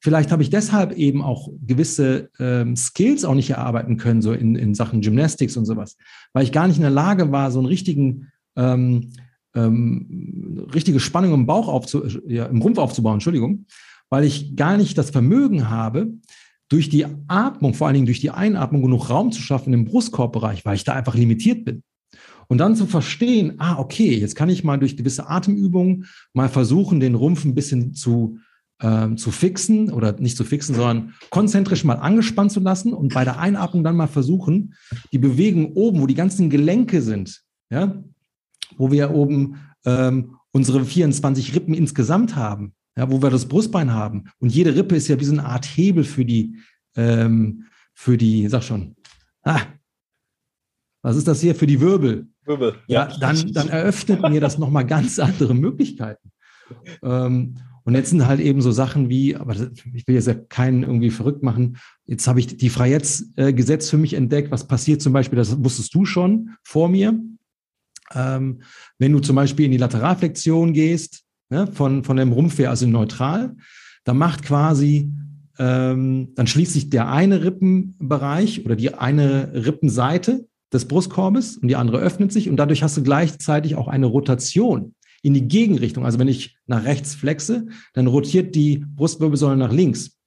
vielleicht habe ich deshalb eben auch gewisse ähm, Skills auch nicht erarbeiten können, so in, in Sachen Gymnastics und sowas, weil ich gar nicht in der Lage war, so einen richtigen, ähm, ähm, richtige Spannung im Bauch aufzu, ja, im Rumpf aufzubauen, Entschuldigung, weil ich gar nicht das Vermögen habe, durch die Atmung, vor allen Dingen durch die Einatmung, genug Raum zu schaffen im Brustkorbbereich, weil ich da einfach limitiert bin. Und dann zu verstehen, ah, okay, jetzt kann ich mal durch gewisse Atemübungen mal versuchen, den Rumpf ein bisschen zu, äh, zu fixen oder nicht zu fixen, sondern konzentrisch mal angespannt zu lassen und bei der Einatmung dann mal versuchen, die Bewegung oben, wo die ganzen Gelenke sind, ja, wo wir oben ähm, unsere 24 Rippen insgesamt haben, ja, wo wir das Brustbein haben. Und jede Rippe ist ja wie so eine Art Hebel für die, ähm, für die, sag schon, ah, was ist das hier für die Wirbel? Wirbel, ja. ja dann, dann eröffnet mir das nochmal ganz andere Möglichkeiten. Ähm, und jetzt sind halt eben so Sachen wie, aber ich will jetzt ja keinen irgendwie verrückt machen. Jetzt habe ich die Freiheitsgesetz für mich entdeckt. Was passiert zum Beispiel, das wusstest du schon vor mir. Ähm, wenn du zum Beispiel in die Lateralflexion gehst, ne, von, von dem Rumpf her, also neutral. Da macht quasi, ähm, dann schließt sich der eine Rippenbereich oder die eine Rippenseite des Brustkorbes und die andere öffnet sich und dadurch hast du gleichzeitig auch eine Rotation in die Gegenrichtung. Also wenn ich nach rechts flexe, dann rotiert die Brustwirbelsäule nach links.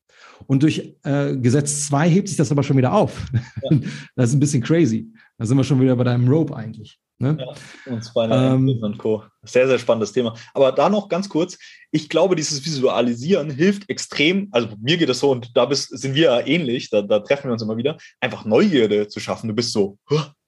Und durch äh, Gesetz 2 hebt sich das aber schon wieder auf. Ja. Das ist ein bisschen crazy. Da sind wir schon wieder bei deinem Rope eigentlich. Ne? Ja, und Spinal ähm, und Co. Sehr, sehr spannendes Thema. Aber da noch ganz kurz, ich glaube, dieses Visualisieren hilft extrem, also mir geht es so und da bist, sind wir ja ähnlich, da, da treffen wir uns immer wieder, einfach Neugierde zu schaffen. Du bist so,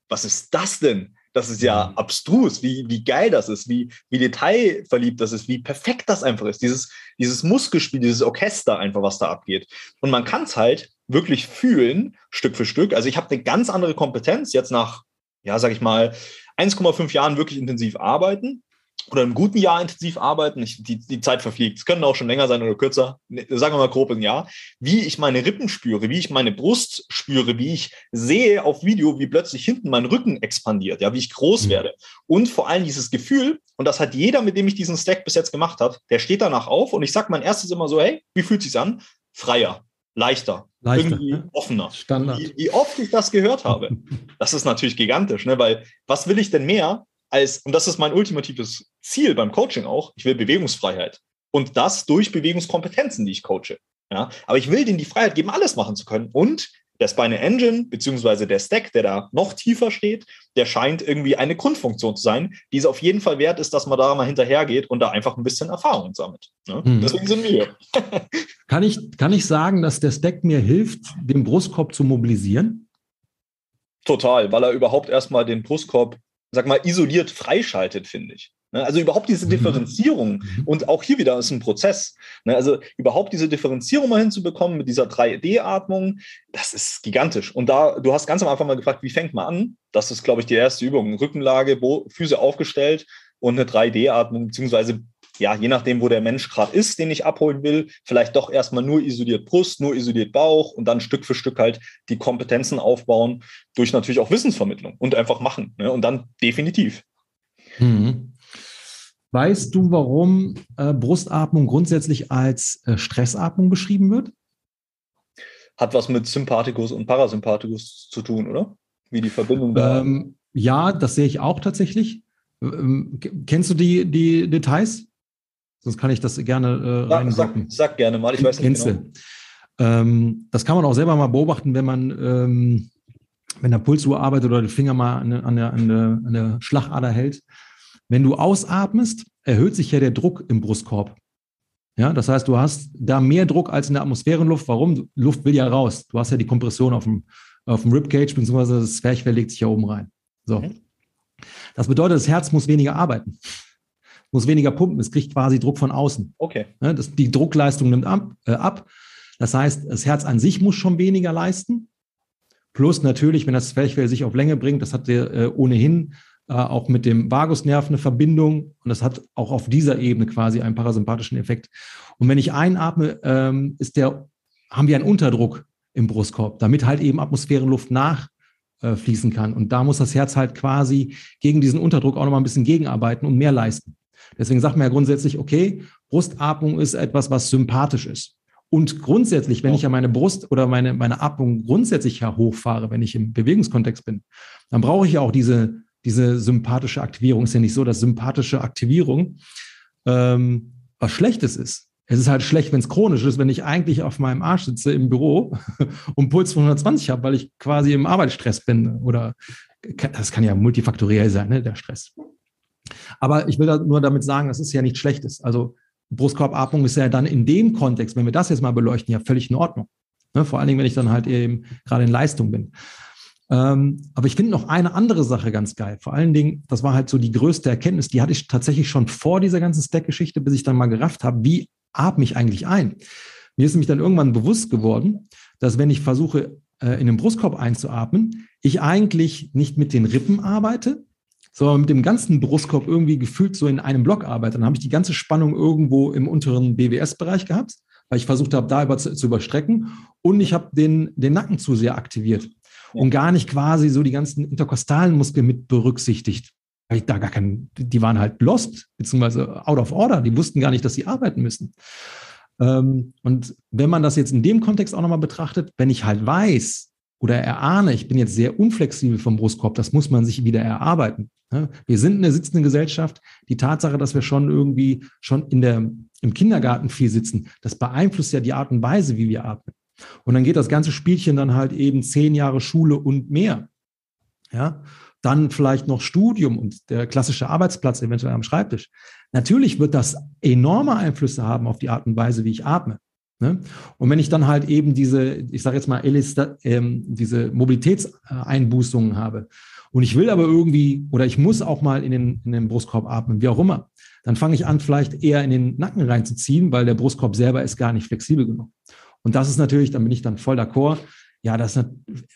was ist das denn? Das ist ja mhm. abstrus, wie, wie geil das ist, wie, wie detailverliebt das ist, wie perfekt das einfach ist. Dieses, dieses Muskelspiel, dieses Orchester einfach, was da abgeht. Und man kann es halt wirklich fühlen, Stück für Stück. Also ich habe eine ganz andere Kompetenz jetzt nach, ja, sag ich mal, 1,5 Jahren wirklich intensiv arbeiten oder im guten Jahr intensiv arbeiten, ich, die, die Zeit verfliegt, es können auch schon länger sein oder kürzer, sagen wir mal grob ein Jahr, wie ich meine Rippen spüre, wie ich meine Brust spüre, wie ich sehe auf Video, wie plötzlich hinten mein Rücken expandiert, ja, wie ich groß mhm. werde. Und vor allem dieses Gefühl, und das hat jeder, mit dem ich diesen Stack bis jetzt gemacht habe, der steht danach auf und ich sage mein erstes immer so, hey, wie fühlt sich's an? Freier, leichter, leichter irgendwie ne? offener. Standard. Wie, wie, oft ich das gehört habe, das ist natürlich gigantisch, ne? weil was will ich denn mehr als, und das ist mein ultimatives Ziel beim Coaching auch, ich will Bewegungsfreiheit. Und das durch Bewegungskompetenzen, die ich coache. Ja? Aber ich will denen die Freiheit geben, alles machen zu können. Und der Spine Engine, beziehungsweise der Stack, der da noch tiefer steht, der scheint irgendwie eine Grundfunktion zu sein, die es auf jeden Fall wert ist, dass man da mal hinterhergeht und da einfach ein bisschen Erfahrung sammelt. Ne? Mhm. Deswegen sind wir. kann, ich, kann ich sagen, dass der Stack mir hilft, den Brustkorb zu mobilisieren? Total, weil er überhaupt erstmal den Brustkorb, sag mal, isoliert freischaltet, finde ich. Ne? Also überhaupt diese mhm. Differenzierung und auch hier wieder ist ein Prozess. Ne? Also überhaupt diese Differenzierung mal hinzubekommen mit dieser 3D-Atmung, das ist gigantisch. Und da, du hast ganz am Anfang mal gefragt, wie fängt man an? Das ist, glaube ich, die erste Übung. Rückenlage, Füße aufgestellt und eine 3D-Atmung, beziehungsweise ja, je nachdem, wo der Mensch gerade ist, den ich abholen will, vielleicht doch erstmal nur isoliert Brust, nur isoliert Bauch und dann Stück für Stück halt die Kompetenzen aufbauen, durch natürlich auch Wissensvermittlung und einfach machen. Ne? Und dann definitiv. Mhm. Weißt du, warum äh, Brustatmung grundsätzlich als äh, Stressatmung beschrieben wird? hat was mit Sympathikus und Parasympathikus zu tun, oder? Wie die Verbindung da. Ähm, ja, das sehe ich auch tatsächlich. Ähm, kennst du die, die Details? Sonst kann ich das gerne äh, sag, sag, sag, gerne mal, ich weiß nicht genau. Ähm, das kann man auch selber mal beobachten, wenn man, ähm, wenn der Pulsuhr arbeitet oder den Finger mal an, an, der, an, der, an der Schlagader hält. Wenn du ausatmest, erhöht sich ja der Druck im Brustkorb. Ja, das heißt, du hast da mehr Druck als in der Atmosphärenluft. Warum? Luft will ja raus. Du hast ja die Kompression auf dem, auf dem Ribcage, beziehungsweise das Zwerchfell legt sich ja oben rein. So. Mhm. Das bedeutet, das Herz muss weniger arbeiten, muss weniger pumpen. Es kriegt quasi Druck von außen. Okay. Ja, das, die Druckleistung nimmt ab, äh, ab. Das heißt, das Herz an sich muss schon weniger leisten. Plus natürlich, wenn das Zwerchfell sich auf Länge bringt, das hat der äh, ohnehin äh, auch mit dem Vagusnerv eine Verbindung und das hat auch auf dieser Ebene quasi einen parasympathischen Effekt. Und wenn ich einatme, ähm, ist der, haben wir einen Unterdruck im Brustkorb, damit halt eben Atmosphärenluft nachfließen äh, kann. Und da muss das Herz halt quasi gegen diesen Unterdruck auch nochmal ein bisschen gegenarbeiten und mehr leisten. Deswegen sagt man ja grundsätzlich, okay, Brustatmung ist etwas, was sympathisch ist. Und grundsätzlich, wenn ich ja meine Brust oder meine, meine Atmung grundsätzlich ja hochfahre, wenn ich im Bewegungskontext bin, dann brauche ich ja auch diese diese sympathische Aktivierung. Ist ja nicht so, dass sympathische Aktivierung ähm, was Schlechtes ist. Es ist halt schlecht, wenn es chronisch ist, wenn ich eigentlich auf meinem Arsch sitze im Büro und Puls von 120 habe, weil ich quasi im Arbeitsstress bin. Oder das kann ja multifaktoriell sein, ne, der Stress. Aber ich will da nur damit sagen, das ist ja nichts Schlechtes. Also Brustkorbatmung ist ja dann in dem Kontext, wenn wir das jetzt mal beleuchten, ja völlig in Ordnung. Ne, vor allen Dingen, wenn ich dann halt eben gerade in Leistung bin. Ähm, aber ich finde noch eine andere Sache ganz geil. Vor allen Dingen, das war halt so die größte Erkenntnis, die hatte ich tatsächlich schon vor dieser ganzen Stack-Geschichte, bis ich dann mal gerafft habe, wie atme ich eigentlich ein? Mir ist nämlich dann irgendwann bewusst geworden, dass wenn ich versuche, äh, in den Brustkorb einzuatmen, ich eigentlich nicht mit den Rippen arbeite, sondern mit dem ganzen Brustkorb irgendwie gefühlt so in einem Block arbeite. Dann habe ich die ganze Spannung irgendwo im unteren BWS-Bereich gehabt, weil ich versucht habe, da über zu, zu überstrecken. Und ich habe den, den Nacken zu sehr aktiviert und gar nicht quasi so die ganzen interkostalen Muskeln mit berücksichtigt. Weil ich da gar kein, die waren halt lost, beziehungsweise out of order. Die wussten gar nicht, dass sie arbeiten müssen. Ähm, und wenn man das jetzt in dem Kontext auch nochmal betrachtet, wenn ich halt weiß oder erahne, ich bin jetzt sehr unflexibel vom Brustkorb, das muss man sich wieder erarbeiten. Wir sind eine sitzende Gesellschaft. Die Tatsache, dass wir schon irgendwie schon in der, im Kindergarten viel sitzen, das beeinflusst ja die Art und Weise, wie wir atmen. Und dann geht das ganze Spielchen dann halt eben zehn Jahre Schule und mehr. Ja, dann vielleicht noch Studium und der klassische Arbeitsplatz eventuell am Schreibtisch. Natürlich wird das enorme Einflüsse haben auf die Art und Weise, wie ich atme. Ne? Und wenn ich dann halt eben diese, ich sage jetzt mal, ähm, diese Mobilitätseinbußungen habe und ich will aber irgendwie oder ich muss auch mal in den, in den Brustkorb atmen, wie auch immer, dann fange ich an, vielleicht eher in den Nacken reinzuziehen, weil der Brustkorb selber ist gar nicht flexibel genug. Und das ist natürlich, dann bin ich dann voll d'accord. Ja, das ist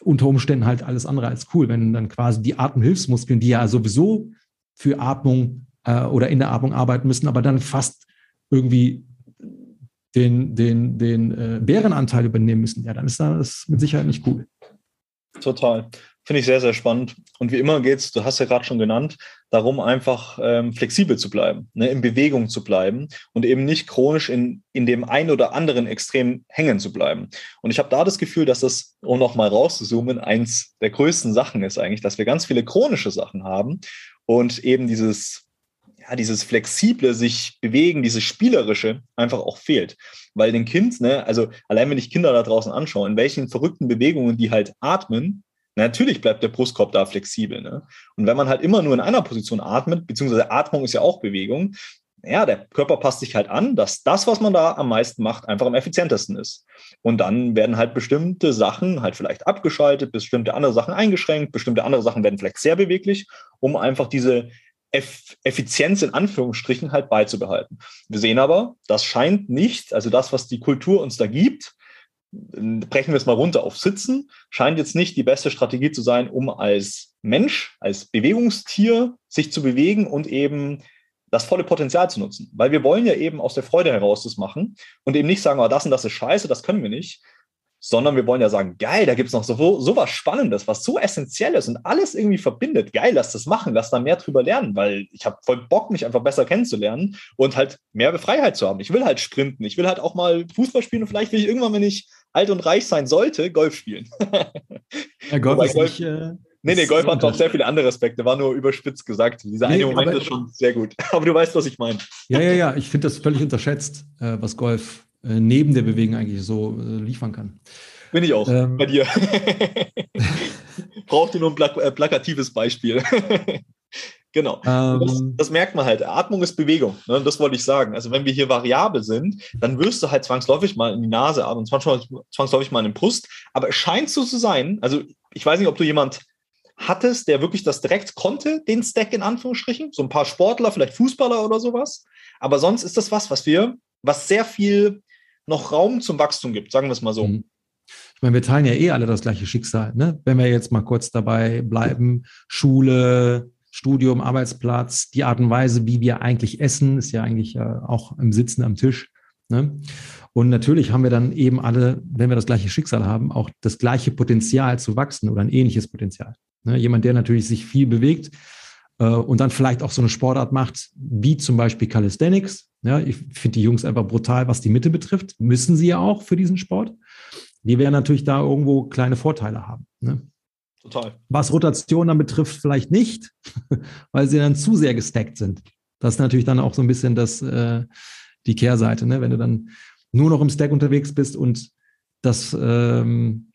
unter Umständen halt alles andere als cool, wenn dann quasi die Atemhilfsmuskeln, die ja sowieso für Atmung äh, oder in der Atmung arbeiten müssen, aber dann fast irgendwie den, den, den äh, Bärenanteil übernehmen müssen, ja, dann ist das mit Sicherheit nicht cool. Total. Finde ich sehr, sehr spannend. Und wie immer geht es, du hast ja gerade schon genannt, darum einfach ähm, flexibel zu bleiben, ne, in Bewegung zu bleiben und eben nicht chronisch in, in dem einen oder anderen Extrem hängen zu bleiben. Und ich habe da das Gefühl, dass das, um nochmal rauszuzoomen, eins der größten Sachen ist eigentlich, dass wir ganz viele chronische Sachen haben und eben dieses, ja, dieses flexible sich bewegen, dieses spielerische einfach auch fehlt. Weil den Kind, ne, also allein wenn ich Kinder da draußen anschaue, in welchen verrückten Bewegungen die halt atmen, Natürlich bleibt der Brustkorb da flexibel. Ne? Und wenn man halt immer nur in einer Position atmet, beziehungsweise Atmung ist ja auch Bewegung, ja, der Körper passt sich halt an, dass das, was man da am meisten macht, einfach am effizientesten ist. Und dann werden halt bestimmte Sachen halt vielleicht abgeschaltet, bestimmte andere Sachen eingeschränkt, bestimmte andere Sachen werden vielleicht sehr beweglich, um einfach diese Eff Effizienz in Anführungsstrichen halt beizubehalten. Wir sehen aber, das scheint nicht, also das, was die Kultur uns da gibt, brechen wir es mal runter auf Sitzen, scheint jetzt nicht die beste Strategie zu sein, um als Mensch, als Bewegungstier sich zu bewegen und eben das volle Potenzial zu nutzen. Weil wir wollen ja eben aus der Freude heraus das machen und eben nicht sagen, oh, das und das ist scheiße, das können wir nicht, sondern wir wollen ja sagen, geil, da gibt es noch so, so was Spannendes, was so essentiell ist und alles irgendwie verbindet. Geil, lass das machen, lass da mehr drüber lernen, weil ich habe voll Bock, mich einfach besser kennenzulernen und halt mehr Freiheit zu haben. Ich will halt sprinten, ich will halt auch mal Fußball spielen und vielleicht will ich irgendwann, wenn ich alt und reich sein sollte, Golf spielen. Ja, Golf ist Golf, nicht, äh, Nee, nee, Golf hat noch sehr viele andere Aspekte, war nur überspitzt gesagt. Dieser nee, eine Moment aber, ist schon sehr gut. Aber du weißt, was ich meine. Ja, ja, ja, ich finde das völlig unterschätzt, äh, was Golf äh, neben der Bewegung eigentlich so äh, liefern kann. Bin ich auch ähm, bei dir. Braucht ihr nur ein plak äh, plakatives Beispiel. Genau. Ähm, das, das, merkt man halt. Atmung ist Bewegung. Ne? Das wollte ich sagen. Also wenn wir hier variabel sind, dann wirst du halt zwangsläufig mal in die Nase atmen, zwangsläufig mal in den Brust. Aber es scheint so zu sein, also ich weiß nicht, ob du jemand hattest, der wirklich das direkt konnte, den Stack in Anführungsstrichen. So ein paar Sportler, vielleicht Fußballer oder sowas. Aber sonst ist das was, was wir, was sehr viel noch Raum zum Wachstum gibt, sagen wir es mal so. Mhm. Ich meine, wir teilen ja eh alle das gleiche Schicksal. Ne? Wenn wir jetzt mal kurz dabei bleiben, Schule, Studium, Arbeitsplatz, die Art und Weise, wie wir eigentlich essen, ist ja eigentlich äh, auch im Sitzen am Tisch. Ne? Und natürlich haben wir dann eben alle, wenn wir das gleiche Schicksal haben, auch das gleiche Potenzial zu wachsen oder ein ähnliches Potenzial. Ne? Jemand, der natürlich sich viel bewegt äh, und dann vielleicht auch so eine Sportart macht, wie zum Beispiel Calisthenics. Ja, ich finde die Jungs einfach brutal, was die Mitte betrifft. Müssen sie ja auch für diesen Sport. Die werden natürlich da irgendwo kleine Vorteile haben. Ne? Total. Was Rotation dann betrifft, vielleicht nicht, weil sie dann zu sehr gestackt sind. Das ist natürlich dann auch so ein bisschen das, äh, die Kehrseite, ne? wenn du dann nur noch im Stack unterwegs bist und das ähm,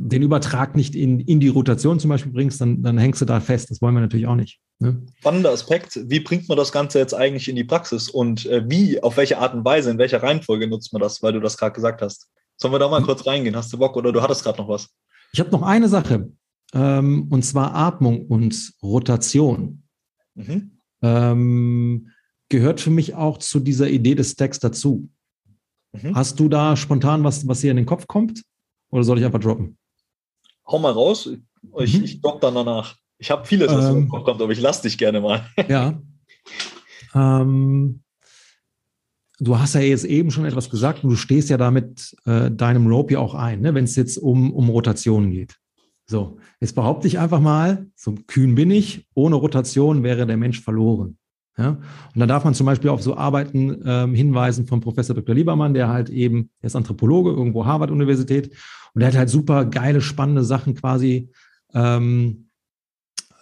den Übertrag nicht in, in die Rotation zum Beispiel bringst, dann, dann hängst du da fest. Das wollen wir natürlich auch nicht. Ne? Spannender Aspekt. Wie bringt man das Ganze jetzt eigentlich in die Praxis und äh, wie, auf welche Art und Weise, in welcher Reihenfolge nutzt man das, weil du das gerade gesagt hast? Sollen wir da mal mhm. kurz reingehen? Hast du Bock oder du hattest gerade noch was? Ich habe noch eine Sache, ähm, und zwar Atmung und Rotation. Mhm. Ähm, gehört für mich auch zu dieser Idee des Stacks dazu. Mhm. Hast du da spontan was, was dir in den Kopf kommt? Oder soll ich einfach droppen? hau mal raus. Ich, mhm. ich drop dann danach. Ich habe vieles, was ähm, kommt, aber ich lass dich gerne mal. ja. Ähm, du hast ja jetzt eben schon etwas gesagt und du stehst ja damit äh, deinem Rope ja auch ein, ne, wenn es jetzt um, um Rotationen geht. So, jetzt behaupte ich einfach mal, so kühn bin ich, ohne Rotation wäre der Mensch verloren. Ja? Und dann darf man zum Beispiel auf so Arbeiten ähm, hinweisen von Professor Dr. Liebermann, der halt eben, der ist Anthropologe, irgendwo Harvard-Universität, und er hat halt super geile, spannende Sachen quasi ähm,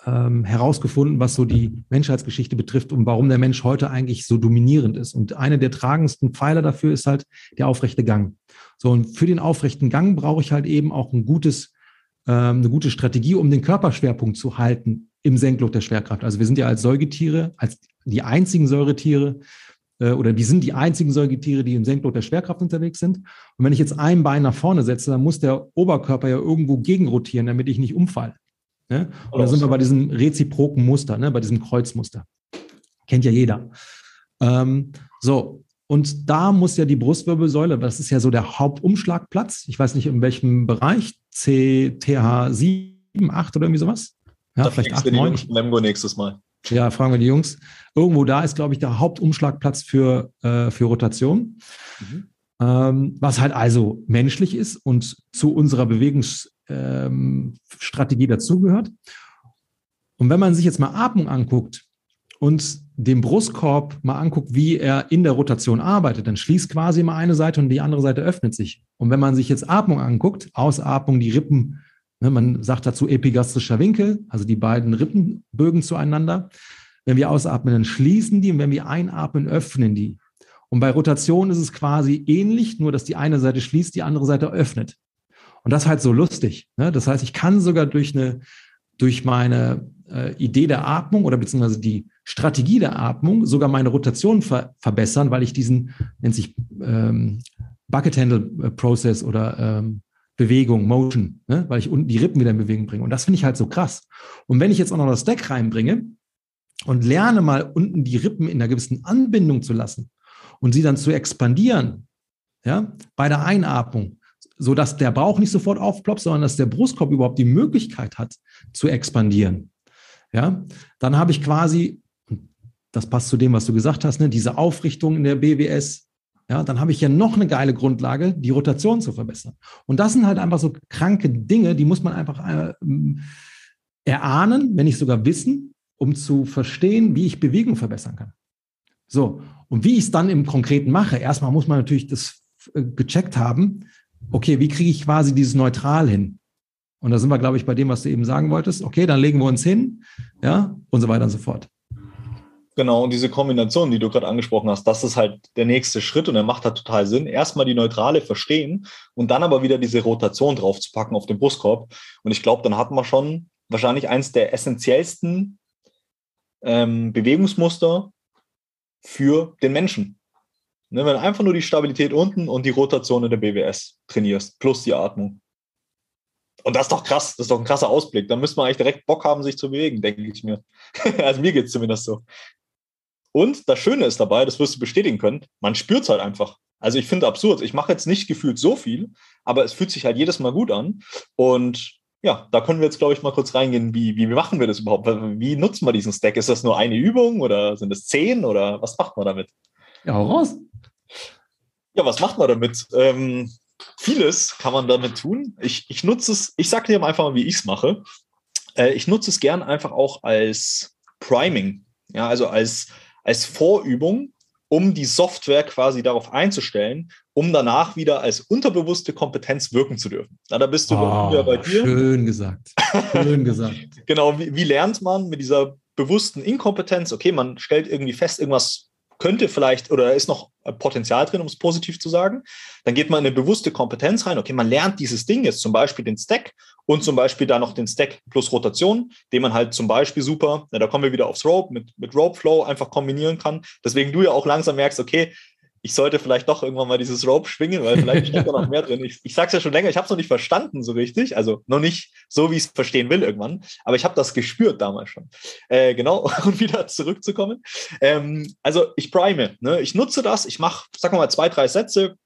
ähm, herausgefunden, was so die Menschheitsgeschichte betrifft und warum der Mensch heute eigentlich so dominierend ist. Und eine der tragendsten Pfeiler dafür ist halt der aufrechte Gang. So, und für den aufrechten Gang brauche ich halt eben auch ein gutes, eine gute Strategie, um den Körperschwerpunkt zu halten im Senkloch der Schwerkraft. Also wir sind ja als Säugetiere, als die einzigen Säuretiere, äh, oder die sind die einzigen Säugetiere, die im Senkloch der Schwerkraft unterwegs sind. Und wenn ich jetzt ein Bein nach vorne setze, dann muss der Oberkörper ja irgendwo gegenrotieren, damit ich nicht umfalle. Ne? Und da sind wir bei diesem reziproken Muster, ne? bei diesem Kreuzmuster. Kennt ja jeder. Ähm, so, und da muss ja die Brustwirbelsäule, das ist ja so der Hauptumschlagplatz, ich weiß nicht in welchem Bereich, C, TH 7, 8 oder irgendwie sowas. Ja, da vielleicht 8, 9. Memgo nächstes Mal. Ja, fragen wir die Jungs. Irgendwo da ist, glaube ich, der Hauptumschlagplatz für, äh, für Rotation. Mhm. Ähm, was halt also menschlich ist und zu unserer Bewegungsstrategie ähm, dazugehört. Und wenn man sich jetzt mal Atmung anguckt und den Brustkorb mal anguckt, wie er in der Rotation arbeitet, dann schließt quasi mal eine Seite und die andere Seite öffnet sich. Und wenn man sich jetzt Atmung anguckt, Ausatmung, die Rippen Ne, man sagt dazu epigastrischer Winkel, also die beiden Rippenbögen zueinander. Wenn wir ausatmen, dann schließen die und wenn wir einatmen, öffnen die. Und bei Rotation ist es quasi ähnlich, nur dass die eine Seite schließt, die andere Seite öffnet. Und das ist halt so lustig. Ne? Das heißt, ich kann sogar durch eine, durch meine äh, Idee der Atmung oder beziehungsweise die Strategie der Atmung sogar meine Rotation ver verbessern, weil ich diesen, nennt sich ähm, Bucket Handle äh, Process oder ähm, Bewegung, Motion, ne? weil ich unten die Rippen wieder in Bewegung bringe. Und das finde ich halt so krass. Und wenn ich jetzt auch noch das Deck reinbringe und lerne mal unten die Rippen in einer gewissen Anbindung zu lassen und sie dann zu expandieren, ja, bei der Einatmung, so dass der Bauch nicht sofort aufploppt, sondern dass der Brustkorb überhaupt die Möglichkeit hat zu expandieren. Ja, dann habe ich quasi, das passt zu dem, was du gesagt hast, ne, diese Aufrichtung in der BWS, ja, dann habe ich ja noch eine geile Grundlage, die Rotation zu verbessern. Und das sind halt einfach so kranke Dinge, die muss man einfach äh, erahnen, wenn nicht sogar wissen, um zu verstehen, wie ich Bewegung verbessern kann. So, und wie ich es dann im Konkreten mache, erstmal muss man natürlich das äh, gecheckt haben, okay, wie kriege ich quasi dieses Neutral hin? Und da sind wir, glaube ich, bei dem, was du eben sagen wolltest. Okay, dann legen wir uns hin, ja, und so weiter und so fort. Genau, und diese Kombination, die du gerade angesprochen hast, das ist halt der nächste Schritt und der macht halt total Sinn. Erstmal die Neutrale verstehen und dann aber wieder diese Rotation draufzupacken auf den Brustkorb. Und ich glaube, dann hat man schon wahrscheinlich eins der essentiellsten ähm, Bewegungsmuster für den Menschen. Ne, wenn du einfach nur die Stabilität unten und die Rotation in der BWS trainierst, plus die Atmung. Und das ist doch krass, das ist doch ein krasser Ausblick. Da müsste man eigentlich direkt Bock haben, sich zu bewegen, denke ich mir. also mir geht es zumindest so. Und das Schöne ist dabei, das wirst du bestätigen können, man spürt es halt einfach. Also ich finde absurd. Ich mache jetzt nicht gefühlt so viel, aber es fühlt sich halt jedes Mal gut an. Und ja, da können wir jetzt, glaube ich, mal kurz reingehen, wie, wie machen wir das überhaupt? Wie nutzen wir diesen Stack? Ist das nur eine Übung oder sind es zehn oder was macht man damit? Ja, hau raus. Ja, was macht man damit? Ähm, vieles kann man damit tun. Ich, ich nutze es, ich sage dir einfach mal, wie ich es mache. Äh, ich nutze es gern einfach auch als Priming. Ja, also als als Vorübung, um die Software quasi darauf einzustellen, um danach wieder als unterbewusste Kompetenz wirken zu dürfen. Na, da bist du oh, wieder bei dir. Schön gesagt. Schön gesagt. genau, wie, wie lernt man mit dieser bewussten Inkompetenz? Okay, man stellt irgendwie fest, irgendwas könnte vielleicht oder ist noch Potenzial drin, um es positiv zu sagen. Dann geht man in eine bewusste Kompetenz rein. Okay, man lernt dieses Ding jetzt zum Beispiel den Stack und zum Beispiel da noch den Stack plus Rotation, den man halt zum Beispiel super, ja, da kommen wir wieder aufs Rope, mit, mit Rope Flow einfach kombinieren kann. Deswegen du ja auch langsam merkst, okay, ich sollte vielleicht doch irgendwann mal dieses Rope schwingen, weil vielleicht steckt da noch mehr drin. Ich, ich sage es ja schon länger, ich habe es noch nicht verstanden so richtig, also noch nicht so, wie ich es verstehen will irgendwann, aber ich habe das gespürt damals schon. Äh, genau, und wieder zurückzukommen. Ähm, also ich prime, ne? ich nutze das, ich mache, sag mal, zwei, drei Sätze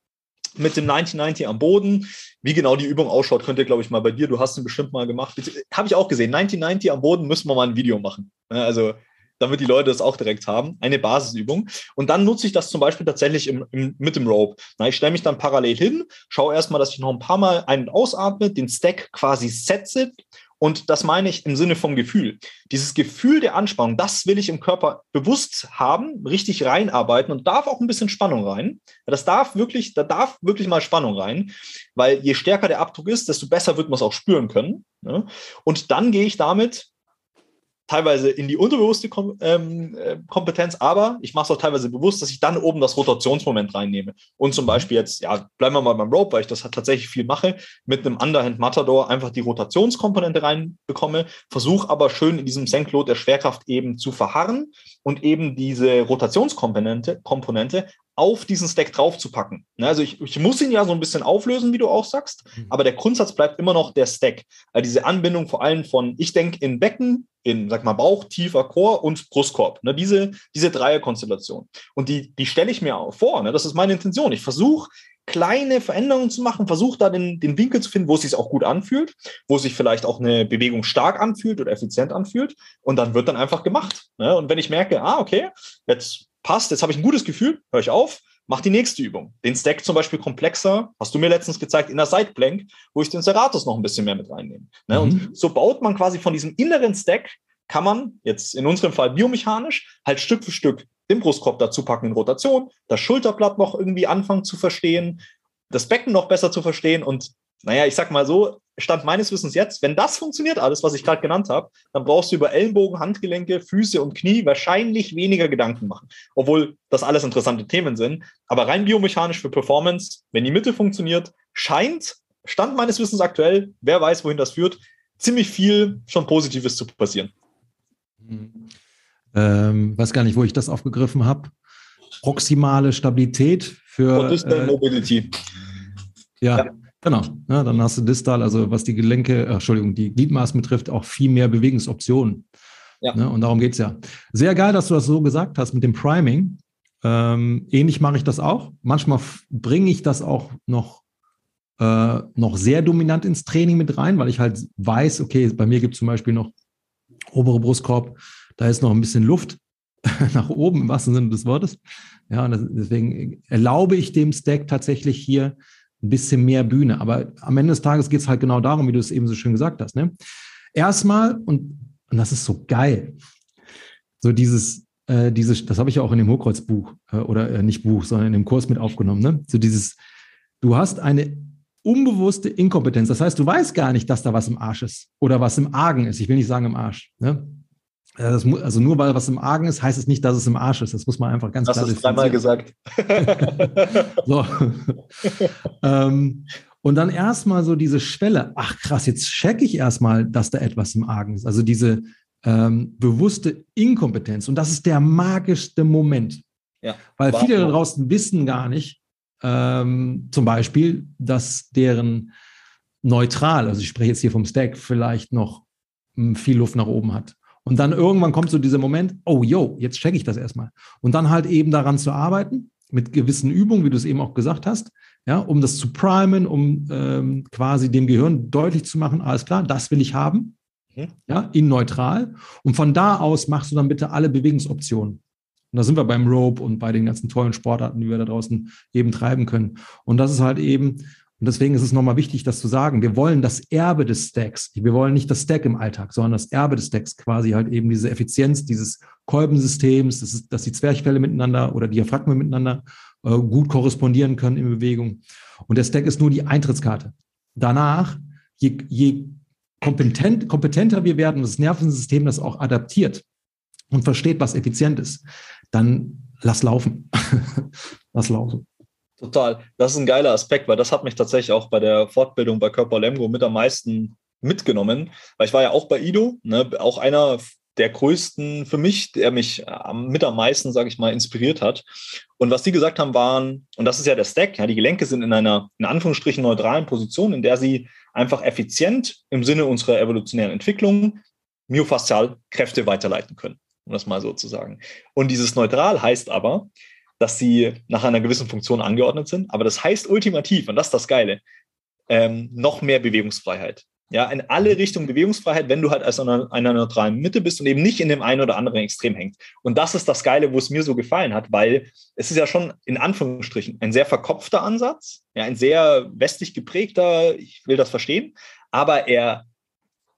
mit dem 1990 am Boden. Wie genau die Übung ausschaut, könnt ihr, glaube ich, mal bei dir, du hast ihn bestimmt mal gemacht. Habe ich auch gesehen. 1990 am Boden müssen wir mal ein Video machen. Also damit die Leute das auch direkt haben. Eine Basisübung. Und dann nutze ich das zum Beispiel tatsächlich im, im, mit dem Rope. Na, ich stelle mich dann parallel hin, schaue erstmal, dass ich noch ein paar Mal ein- und ausatme, den Stack quasi setze. Und das meine ich im Sinne vom Gefühl. Dieses Gefühl der Anspannung, das will ich im Körper bewusst haben, richtig reinarbeiten und darf auch ein bisschen Spannung rein. Das darf wirklich, da darf wirklich mal Spannung rein, weil je stärker der Abdruck ist, desto besser wird man es auch spüren können. Ne? Und dann gehe ich damit teilweise in die unterbewusste Kom ähm, äh, Kompetenz, aber ich mache es auch teilweise bewusst, dass ich dann oben das Rotationsmoment reinnehme. Und zum Beispiel jetzt, ja, bleiben wir mal beim Rope, weil ich das halt tatsächlich viel mache, mit einem Underhand Matador einfach die Rotationskomponente reinbekomme, versuche aber schön in diesem Senklot der Schwerkraft eben zu verharren und eben diese Rotationskomponente Komponente auf diesen Stack draufzupacken. Ne, also ich, ich, muss ihn ja so ein bisschen auflösen, wie du auch sagst, mhm. aber der Grundsatz bleibt immer noch der Stack. Also diese Anbindung vor allem von, ich denke in Becken, in, sag mal, Bauch, tiefer Chor und Brustkorb. Ne, diese, diese Dreierkonstellation. Und die, die stelle ich mir auch vor. Ne, das ist meine Intention. Ich versuche, kleine Veränderungen zu machen, versuche da den, den Winkel zu finden, wo es sich auch gut anfühlt, wo sich vielleicht auch eine Bewegung stark anfühlt oder effizient anfühlt. Und dann wird dann einfach gemacht. Ne? Und wenn ich merke, ah, okay, jetzt passt, jetzt habe ich ein gutes Gefühl, höre ich auf, mach die nächste Übung. Den Stack zum Beispiel komplexer, hast du mir letztens gezeigt, in der Sideplank, wo ich den Serratus noch ein bisschen mehr mit reinnehme. Ne? Mhm. Und so baut man quasi von diesem inneren Stack, kann man jetzt in unserem Fall biomechanisch halt Stück für Stück den Brustkorb dazu packen in Rotation, das Schulterblatt noch irgendwie anfangen zu verstehen, das Becken noch besser zu verstehen und naja, ich sag mal so, Stand meines Wissens jetzt, wenn das funktioniert, alles, was ich gerade genannt habe, dann brauchst du über Ellenbogen, Handgelenke, Füße und Knie wahrscheinlich weniger Gedanken machen. Obwohl das alles interessante Themen sind. Aber rein biomechanisch für Performance, wenn die Mitte funktioniert, scheint, Stand meines Wissens aktuell, wer weiß, wohin das führt, ziemlich viel schon Positives zu passieren. Ähm, weiß gar nicht, wo ich das aufgegriffen habe. Proximale Stabilität für. Äh, Mobility. ja. ja. Genau, ja, dann hast du distal, also was die Gelenke, äh, Entschuldigung, die Gliedmaßen betrifft, auch viel mehr Bewegungsoptionen. Ja. Ne, und darum geht es ja. Sehr geil, dass du das so gesagt hast mit dem Priming. Ähm, ähnlich mache ich das auch. Manchmal bringe ich das auch noch, äh, noch sehr dominant ins Training mit rein, weil ich halt weiß, okay, bei mir gibt es zum Beispiel noch obere Brustkorb, da ist noch ein bisschen Luft nach oben im wahrsten Sinne des Wortes. Ja, und deswegen erlaube ich dem Stack tatsächlich hier ein bisschen mehr Bühne. Aber am Ende des Tages geht es halt genau darum, wie du es eben so schön gesagt hast. Ne? Erstmal, und, und das ist so geil, so dieses, äh, dieses, das habe ich ja auch in dem Hochkreuzbuch äh, oder äh, nicht Buch, sondern in dem Kurs mit aufgenommen. Ne? So dieses, du hast eine unbewusste Inkompetenz. Das heißt, du weißt gar nicht, dass da was im Arsch ist oder was im Argen ist. Ich will nicht sagen im Arsch. Ne? Das, also nur weil was im Argen ist, heißt es nicht, dass es im Arsch ist. Das muss man einfach ganz das klar sagen. Das dreimal gesagt. so. ähm, und dann erstmal so diese Schwelle. Ach krass, jetzt checke ich erstmal, dass da etwas im Argen ist. Also diese ähm, bewusste Inkompetenz. Und das ist der magischste Moment. Ja, weil viele da draußen wissen gar nicht, ähm, zum Beispiel, dass deren neutral, also ich spreche jetzt hier vom Stack, vielleicht noch hm, viel Luft nach oben hat. Und dann irgendwann kommt so dieser Moment, oh, yo, jetzt checke ich das erstmal. Und dann halt eben daran zu arbeiten, mit gewissen Übungen, wie du es eben auch gesagt hast, ja, um das zu primen, um ähm, quasi dem Gehirn deutlich zu machen, alles klar, das will ich haben, mhm. ja, in neutral. Und von da aus machst du dann bitte alle Bewegungsoptionen. Und da sind wir beim Rope und bei den ganzen tollen Sportarten, die wir da draußen eben treiben können. Und das ist halt eben und deswegen ist es nochmal wichtig, das zu sagen. Wir wollen das Erbe des Stacks. Wir wollen nicht das Stack im Alltag, sondern das Erbe des Stacks, quasi halt eben diese Effizienz dieses Kolbensystems, das ist, dass die Zwerchfälle miteinander oder Diaphragmen miteinander äh, gut korrespondieren können in Bewegung. Und der Stack ist nur die Eintrittskarte. Danach, je, je kompetent, kompetenter wir werden, das Nervensystem das auch adaptiert und versteht, was effizient ist, dann lass laufen. lass laufen. Total. Das ist ein geiler Aspekt, weil das hat mich tatsächlich auch bei der Fortbildung bei Körper Lemgo mit am meisten mitgenommen, weil ich war ja auch bei Ido, ne, auch einer der größten für mich, der mich mit am meisten, sage ich mal, inspiriert hat. Und was die gesagt haben, waren, und das ist ja der Stack, ja, die Gelenke sind in einer, in Anführungsstrichen, neutralen Position, in der sie einfach effizient im Sinne unserer evolutionären Entwicklung myofaszial Kräfte weiterleiten können, um das mal so zu sagen. Und dieses Neutral heißt aber, dass sie nach einer gewissen Funktion angeordnet sind. Aber das heißt ultimativ, und das ist das Geile, ähm, noch mehr Bewegungsfreiheit. Ja, in alle Richtungen Bewegungsfreiheit, wenn du halt als einer, einer neutralen Mitte bist und eben nicht in dem einen oder anderen Extrem hängt. Und das ist das Geile, wo es mir so gefallen hat, weil es ist ja schon in Anführungsstrichen ein sehr verkopfter Ansatz, ja, ein sehr westlich geprägter, ich will das verstehen, aber er,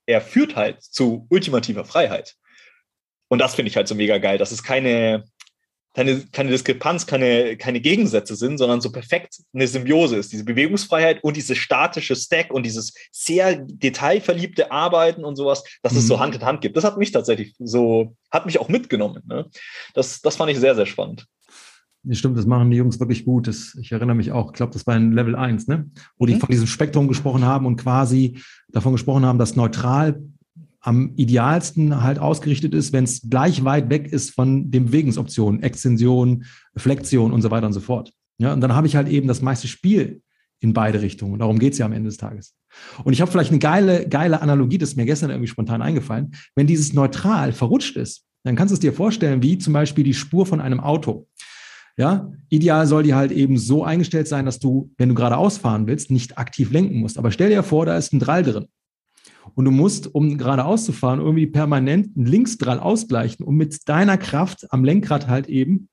er führt halt zu ultimativer Freiheit. Und das finde ich halt so mega geil, dass es keine, keine, keine Diskrepanz, keine, keine Gegensätze sind, sondern so perfekt eine Symbiose ist. Diese Bewegungsfreiheit und dieses statische Stack und dieses sehr detailverliebte Arbeiten und sowas, dass mhm. es so mhm. Hand in Hand gibt. Das hat mich tatsächlich so, hat mich auch mitgenommen. Ne? Das, das fand ich sehr, sehr spannend. Stimmt, das machen die Jungs wirklich gut. Das, ich erinnere mich auch, ich glaube, das war in Level 1, ne? wo mhm. die von diesem Spektrum gesprochen haben und quasi davon gesprochen haben, dass neutral am idealsten halt ausgerichtet ist, wenn es gleich weit weg ist von den Bewegungsoptionen, Extension, Flexion und so weiter und so fort. Ja, und dann habe ich halt eben das meiste Spiel in beide Richtungen. Darum geht es ja am Ende des Tages. Und ich habe vielleicht eine geile, geile Analogie, das ist mir gestern irgendwie spontan eingefallen. Wenn dieses Neutral verrutscht ist, dann kannst du es dir vorstellen, wie zum Beispiel die Spur von einem Auto. Ja, ideal soll die halt eben so eingestellt sein, dass du, wenn du geradeaus fahren willst, nicht aktiv lenken musst. Aber stell dir vor, da ist ein Drall drin. Und du musst, um geradeaus zu fahren, irgendwie permanent einen Linksdrall ausgleichen und mit deiner Kraft am Lenkrad halt eben,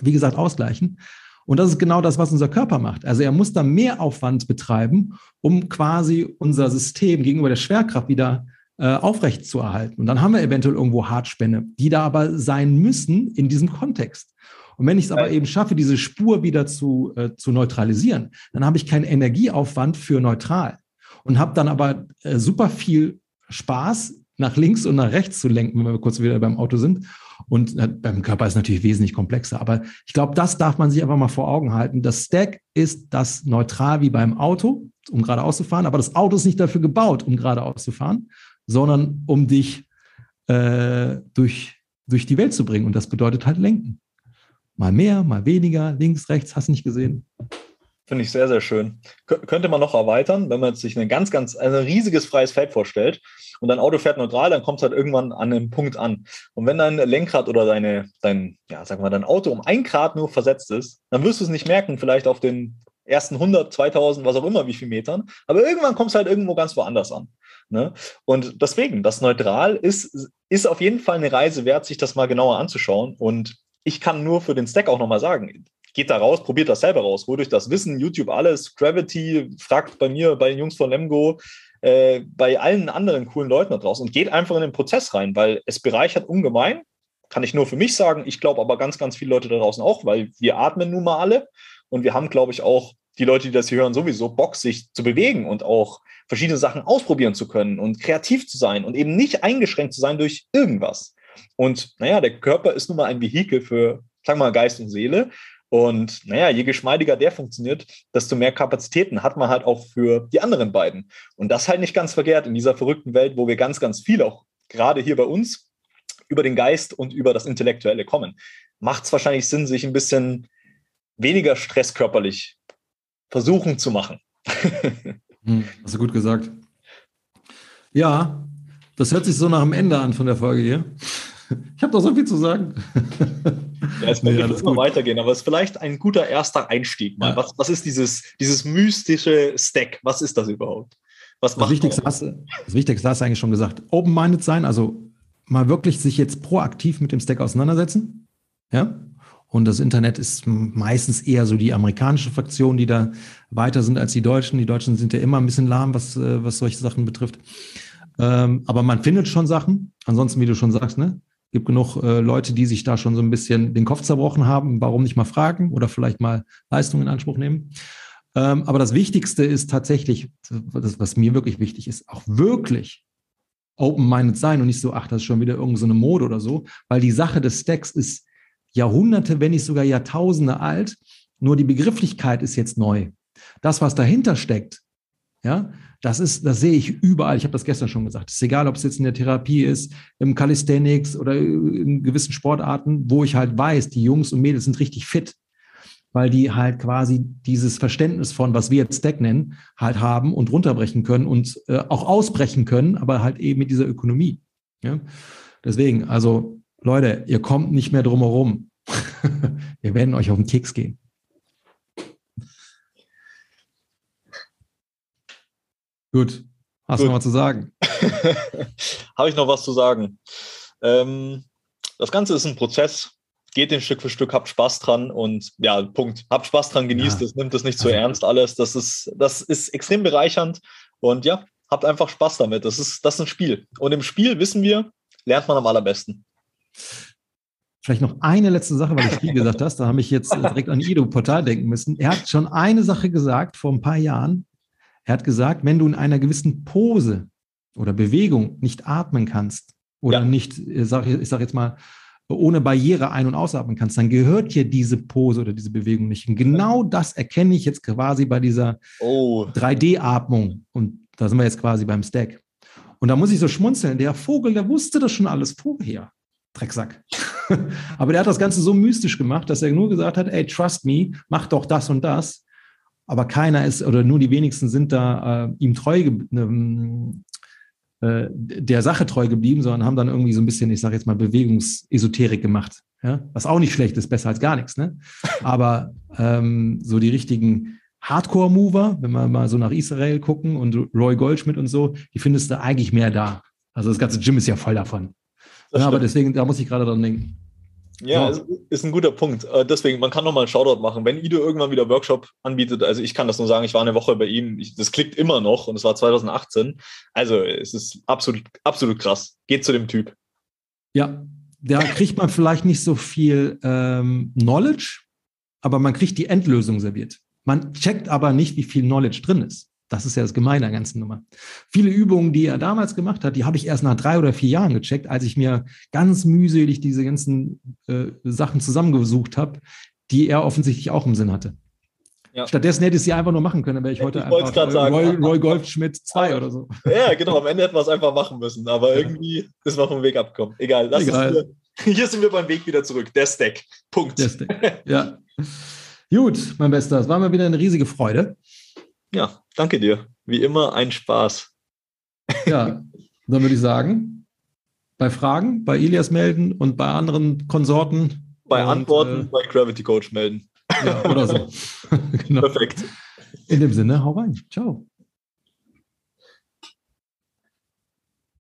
wie gesagt, ausgleichen. Und das ist genau das, was unser Körper macht. Also er muss da mehr Aufwand betreiben, um quasi unser System gegenüber der Schwerkraft wieder äh, aufrecht zu erhalten. Und dann haben wir eventuell irgendwo Hartspänne, die da aber sein müssen in diesem Kontext. Und wenn ich es aber eben schaffe, diese Spur wieder zu, äh, zu neutralisieren, dann habe ich keinen Energieaufwand für neutral und habe dann aber äh, super viel Spaß, nach links und nach rechts zu lenken, wenn wir kurz wieder beim Auto sind. Und äh, beim Körper ist natürlich wesentlich komplexer. Aber ich glaube, das darf man sich einfach mal vor Augen halten. Das Stack ist das neutral wie beim Auto, um geradeaus zu fahren. Aber das Auto ist nicht dafür gebaut, um geradeaus zu fahren, sondern um dich äh, durch, durch die Welt zu bringen. Und das bedeutet halt lenken. Mal mehr, mal weniger, links, rechts, hast du nicht gesehen. Finde ich sehr, sehr schön. K könnte man noch erweitern, wenn man sich ein ganz, ganz, also ein riesiges freies Feld vorstellt und dein Auto fährt neutral, dann kommt es halt irgendwann an einem Punkt an. Und wenn dein Lenkrad oder deine, dein, ja, sag mal, dein Auto um ein Grad nur versetzt ist, dann wirst du es nicht merken, vielleicht auf den ersten 100, 2000, was auch immer, wie viel Metern. Aber irgendwann kommst du halt irgendwo ganz woanders an. Ne? Und deswegen, das Neutral ist, ist auf jeden Fall eine Reise wert, sich das mal genauer anzuschauen. Und ich kann nur für den Stack auch nochmal sagen, geht da raus, probiert das selber raus, holt euch das Wissen, YouTube alles, Gravity, fragt bei mir, bei den Jungs von Lemgo, äh, bei allen anderen coolen Leuten da draußen und geht einfach in den Prozess rein, weil es bereichert ungemein. Kann ich nur für mich sagen. Ich glaube aber ganz, ganz viele Leute da draußen auch, weil wir atmen nun mal alle und wir haben, glaube ich, auch die Leute, die das hier hören, sowieso Bock, sich zu bewegen und auch verschiedene Sachen ausprobieren zu können und kreativ zu sein und eben nicht eingeschränkt zu sein durch irgendwas. Und naja, der Körper ist nun mal ein Vehikel für, sagen wir mal, Geist und Seele. Und naja, je geschmeidiger der funktioniert, desto mehr Kapazitäten hat man halt auch für die anderen beiden. Und das halt nicht ganz verkehrt in dieser verrückten Welt, wo wir ganz, ganz viel auch gerade hier bei uns über den Geist und über das Intellektuelle kommen. Macht es wahrscheinlich Sinn, sich ein bisschen weniger Stress körperlich versuchen zu machen. hm, hast du gut gesagt. Ja, das hört sich so nach dem Ende an von der Folge hier. Ich habe doch so viel zu sagen. Ja, es nee, immer weitergehen, aber es ist vielleicht ein guter erster Einstieg. Mal. Ja. Was, was ist dieses, dieses mystische Stack? Was ist das überhaupt? Was das, Wichtigste hast, das Wichtigste hast du eigentlich schon gesagt. Open-minded sein, also mal wirklich sich jetzt proaktiv mit dem Stack auseinandersetzen. Ja. Und das Internet ist meistens eher so die amerikanische Fraktion, die da weiter sind als die Deutschen. Die Deutschen sind ja immer ein bisschen lahm, was, äh, was solche Sachen betrifft. Ähm, aber man findet schon Sachen. Ansonsten, wie du schon sagst, ne, gibt genug äh, Leute, die sich da schon so ein bisschen den Kopf zerbrochen haben. Warum nicht mal fragen oder vielleicht mal Leistungen in Anspruch nehmen? Ähm, aber das Wichtigste ist tatsächlich, das, was mir wirklich wichtig ist, auch wirklich open-minded sein und nicht so, ach, das ist schon wieder irgendeine so Mode oder so, weil die Sache des Stacks ist Jahrhunderte, wenn nicht sogar Jahrtausende alt. Nur die Begrifflichkeit ist jetzt neu. Das, was dahinter steckt, ja, das ist, das sehe ich überall. Ich habe das gestern schon gesagt. Es ist egal, ob es jetzt in der Therapie ist, im Calisthenics oder in gewissen Sportarten, wo ich halt weiß, die Jungs und Mädels sind richtig fit, weil die halt quasi dieses Verständnis von, was wir jetzt Stack nennen, halt haben und runterbrechen können und äh, auch ausbrechen können, aber halt eben mit dieser Ökonomie. Ja? Deswegen, also Leute, ihr kommt nicht mehr drum herum. wir werden euch auf den Keks gehen. Gut. Hast du noch was zu sagen? Habe ich noch was zu sagen? Ähm, das Ganze ist ein Prozess. Geht den Stück für Stück, habt Spaß dran und ja, Punkt. Habt Spaß dran, genießt ja. es, nimmt es nicht zu also, ernst alles. Das ist, das ist extrem bereichernd und ja, habt einfach Spaß damit. Das ist, das ist ein Spiel. Und im Spiel wissen wir, lernt man am allerbesten. Vielleicht noch eine letzte Sache, weil du Spiel gesagt hast. Da habe ich jetzt direkt an Ido Portal denken müssen. Er hat schon eine Sache gesagt vor ein paar Jahren. Er hat gesagt, wenn du in einer gewissen Pose oder Bewegung nicht atmen kannst oder ja. nicht, ich sage sag jetzt mal, ohne Barriere ein- und ausatmen kannst, dann gehört hier diese Pose oder diese Bewegung nicht. Und genau das erkenne ich jetzt quasi bei dieser oh. 3D-Atmung. Und da sind wir jetzt quasi beim Stack. Und da muss ich so schmunzeln. Der Vogel, der wusste das schon alles vorher. Drecksack. Aber der hat das Ganze so mystisch gemacht, dass er nur gesagt hat, ey, trust me, mach doch das und das aber keiner ist oder nur die wenigsten sind da äh, ihm treu ähm, äh, der Sache treu geblieben, sondern haben dann irgendwie so ein bisschen, ich sage jetzt mal, Bewegungsesoterik gemacht. Ja? Was auch nicht schlecht ist, besser als gar nichts. Ne? Aber ähm, so die richtigen Hardcore-Mover, wenn wir mal so nach Israel gucken und Roy Goldschmidt und so, die findest du eigentlich mehr da. Also das ganze Gym ist ja voll davon. Ja, aber deswegen, da muss ich gerade dran denken. Ja, so. ist ein guter Punkt. Äh, deswegen, man kann nochmal einen Shoutout machen. Wenn Ido irgendwann wieder Workshop anbietet, also ich kann das nur sagen, ich war eine Woche bei ihm, ich, das klickt immer noch und es war 2018. Also es ist absolut, absolut krass. Geht zu dem Typ. Ja, da kriegt man vielleicht nicht so viel ähm, Knowledge, aber man kriegt die Endlösung serviert. Man checkt aber nicht, wie viel Knowledge drin ist. Das ist ja das Gemeine der ganzen Nummer. Viele Übungen, die er damals gemacht hat, die habe ich erst nach drei oder vier Jahren gecheckt, als ich mir ganz mühselig diese ganzen äh, Sachen zusammengesucht habe, die er offensichtlich auch im Sinn hatte. Ja. Stattdessen hätte ich sie einfach nur machen können, wäre ich heute ich einfach Roy, sagen, Roy Goldschmidt 2 oder so. Ja, genau, am Ende hätten wir es einfach machen müssen, aber irgendwie ist man vom Weg abgekommen. Egal, lass Egal. Hier, hier sind wir beim Weg wieder zurück. Der Stack. Punkt. Der Stack. Ja. Gut, mein Bester, es war mir wieder eine riesige Freude. Ja, danke dir. Wie immer ein Spaß. Ja, dann würde ich sagen, bei Fragen, bei Ilias melden und bei anderen Konsorten. Bei und, Antworten, äh, bei Gravity Coach melden. Ja, oder so. genau. Perfekt. In dem Sinne, hau rein. Ciao.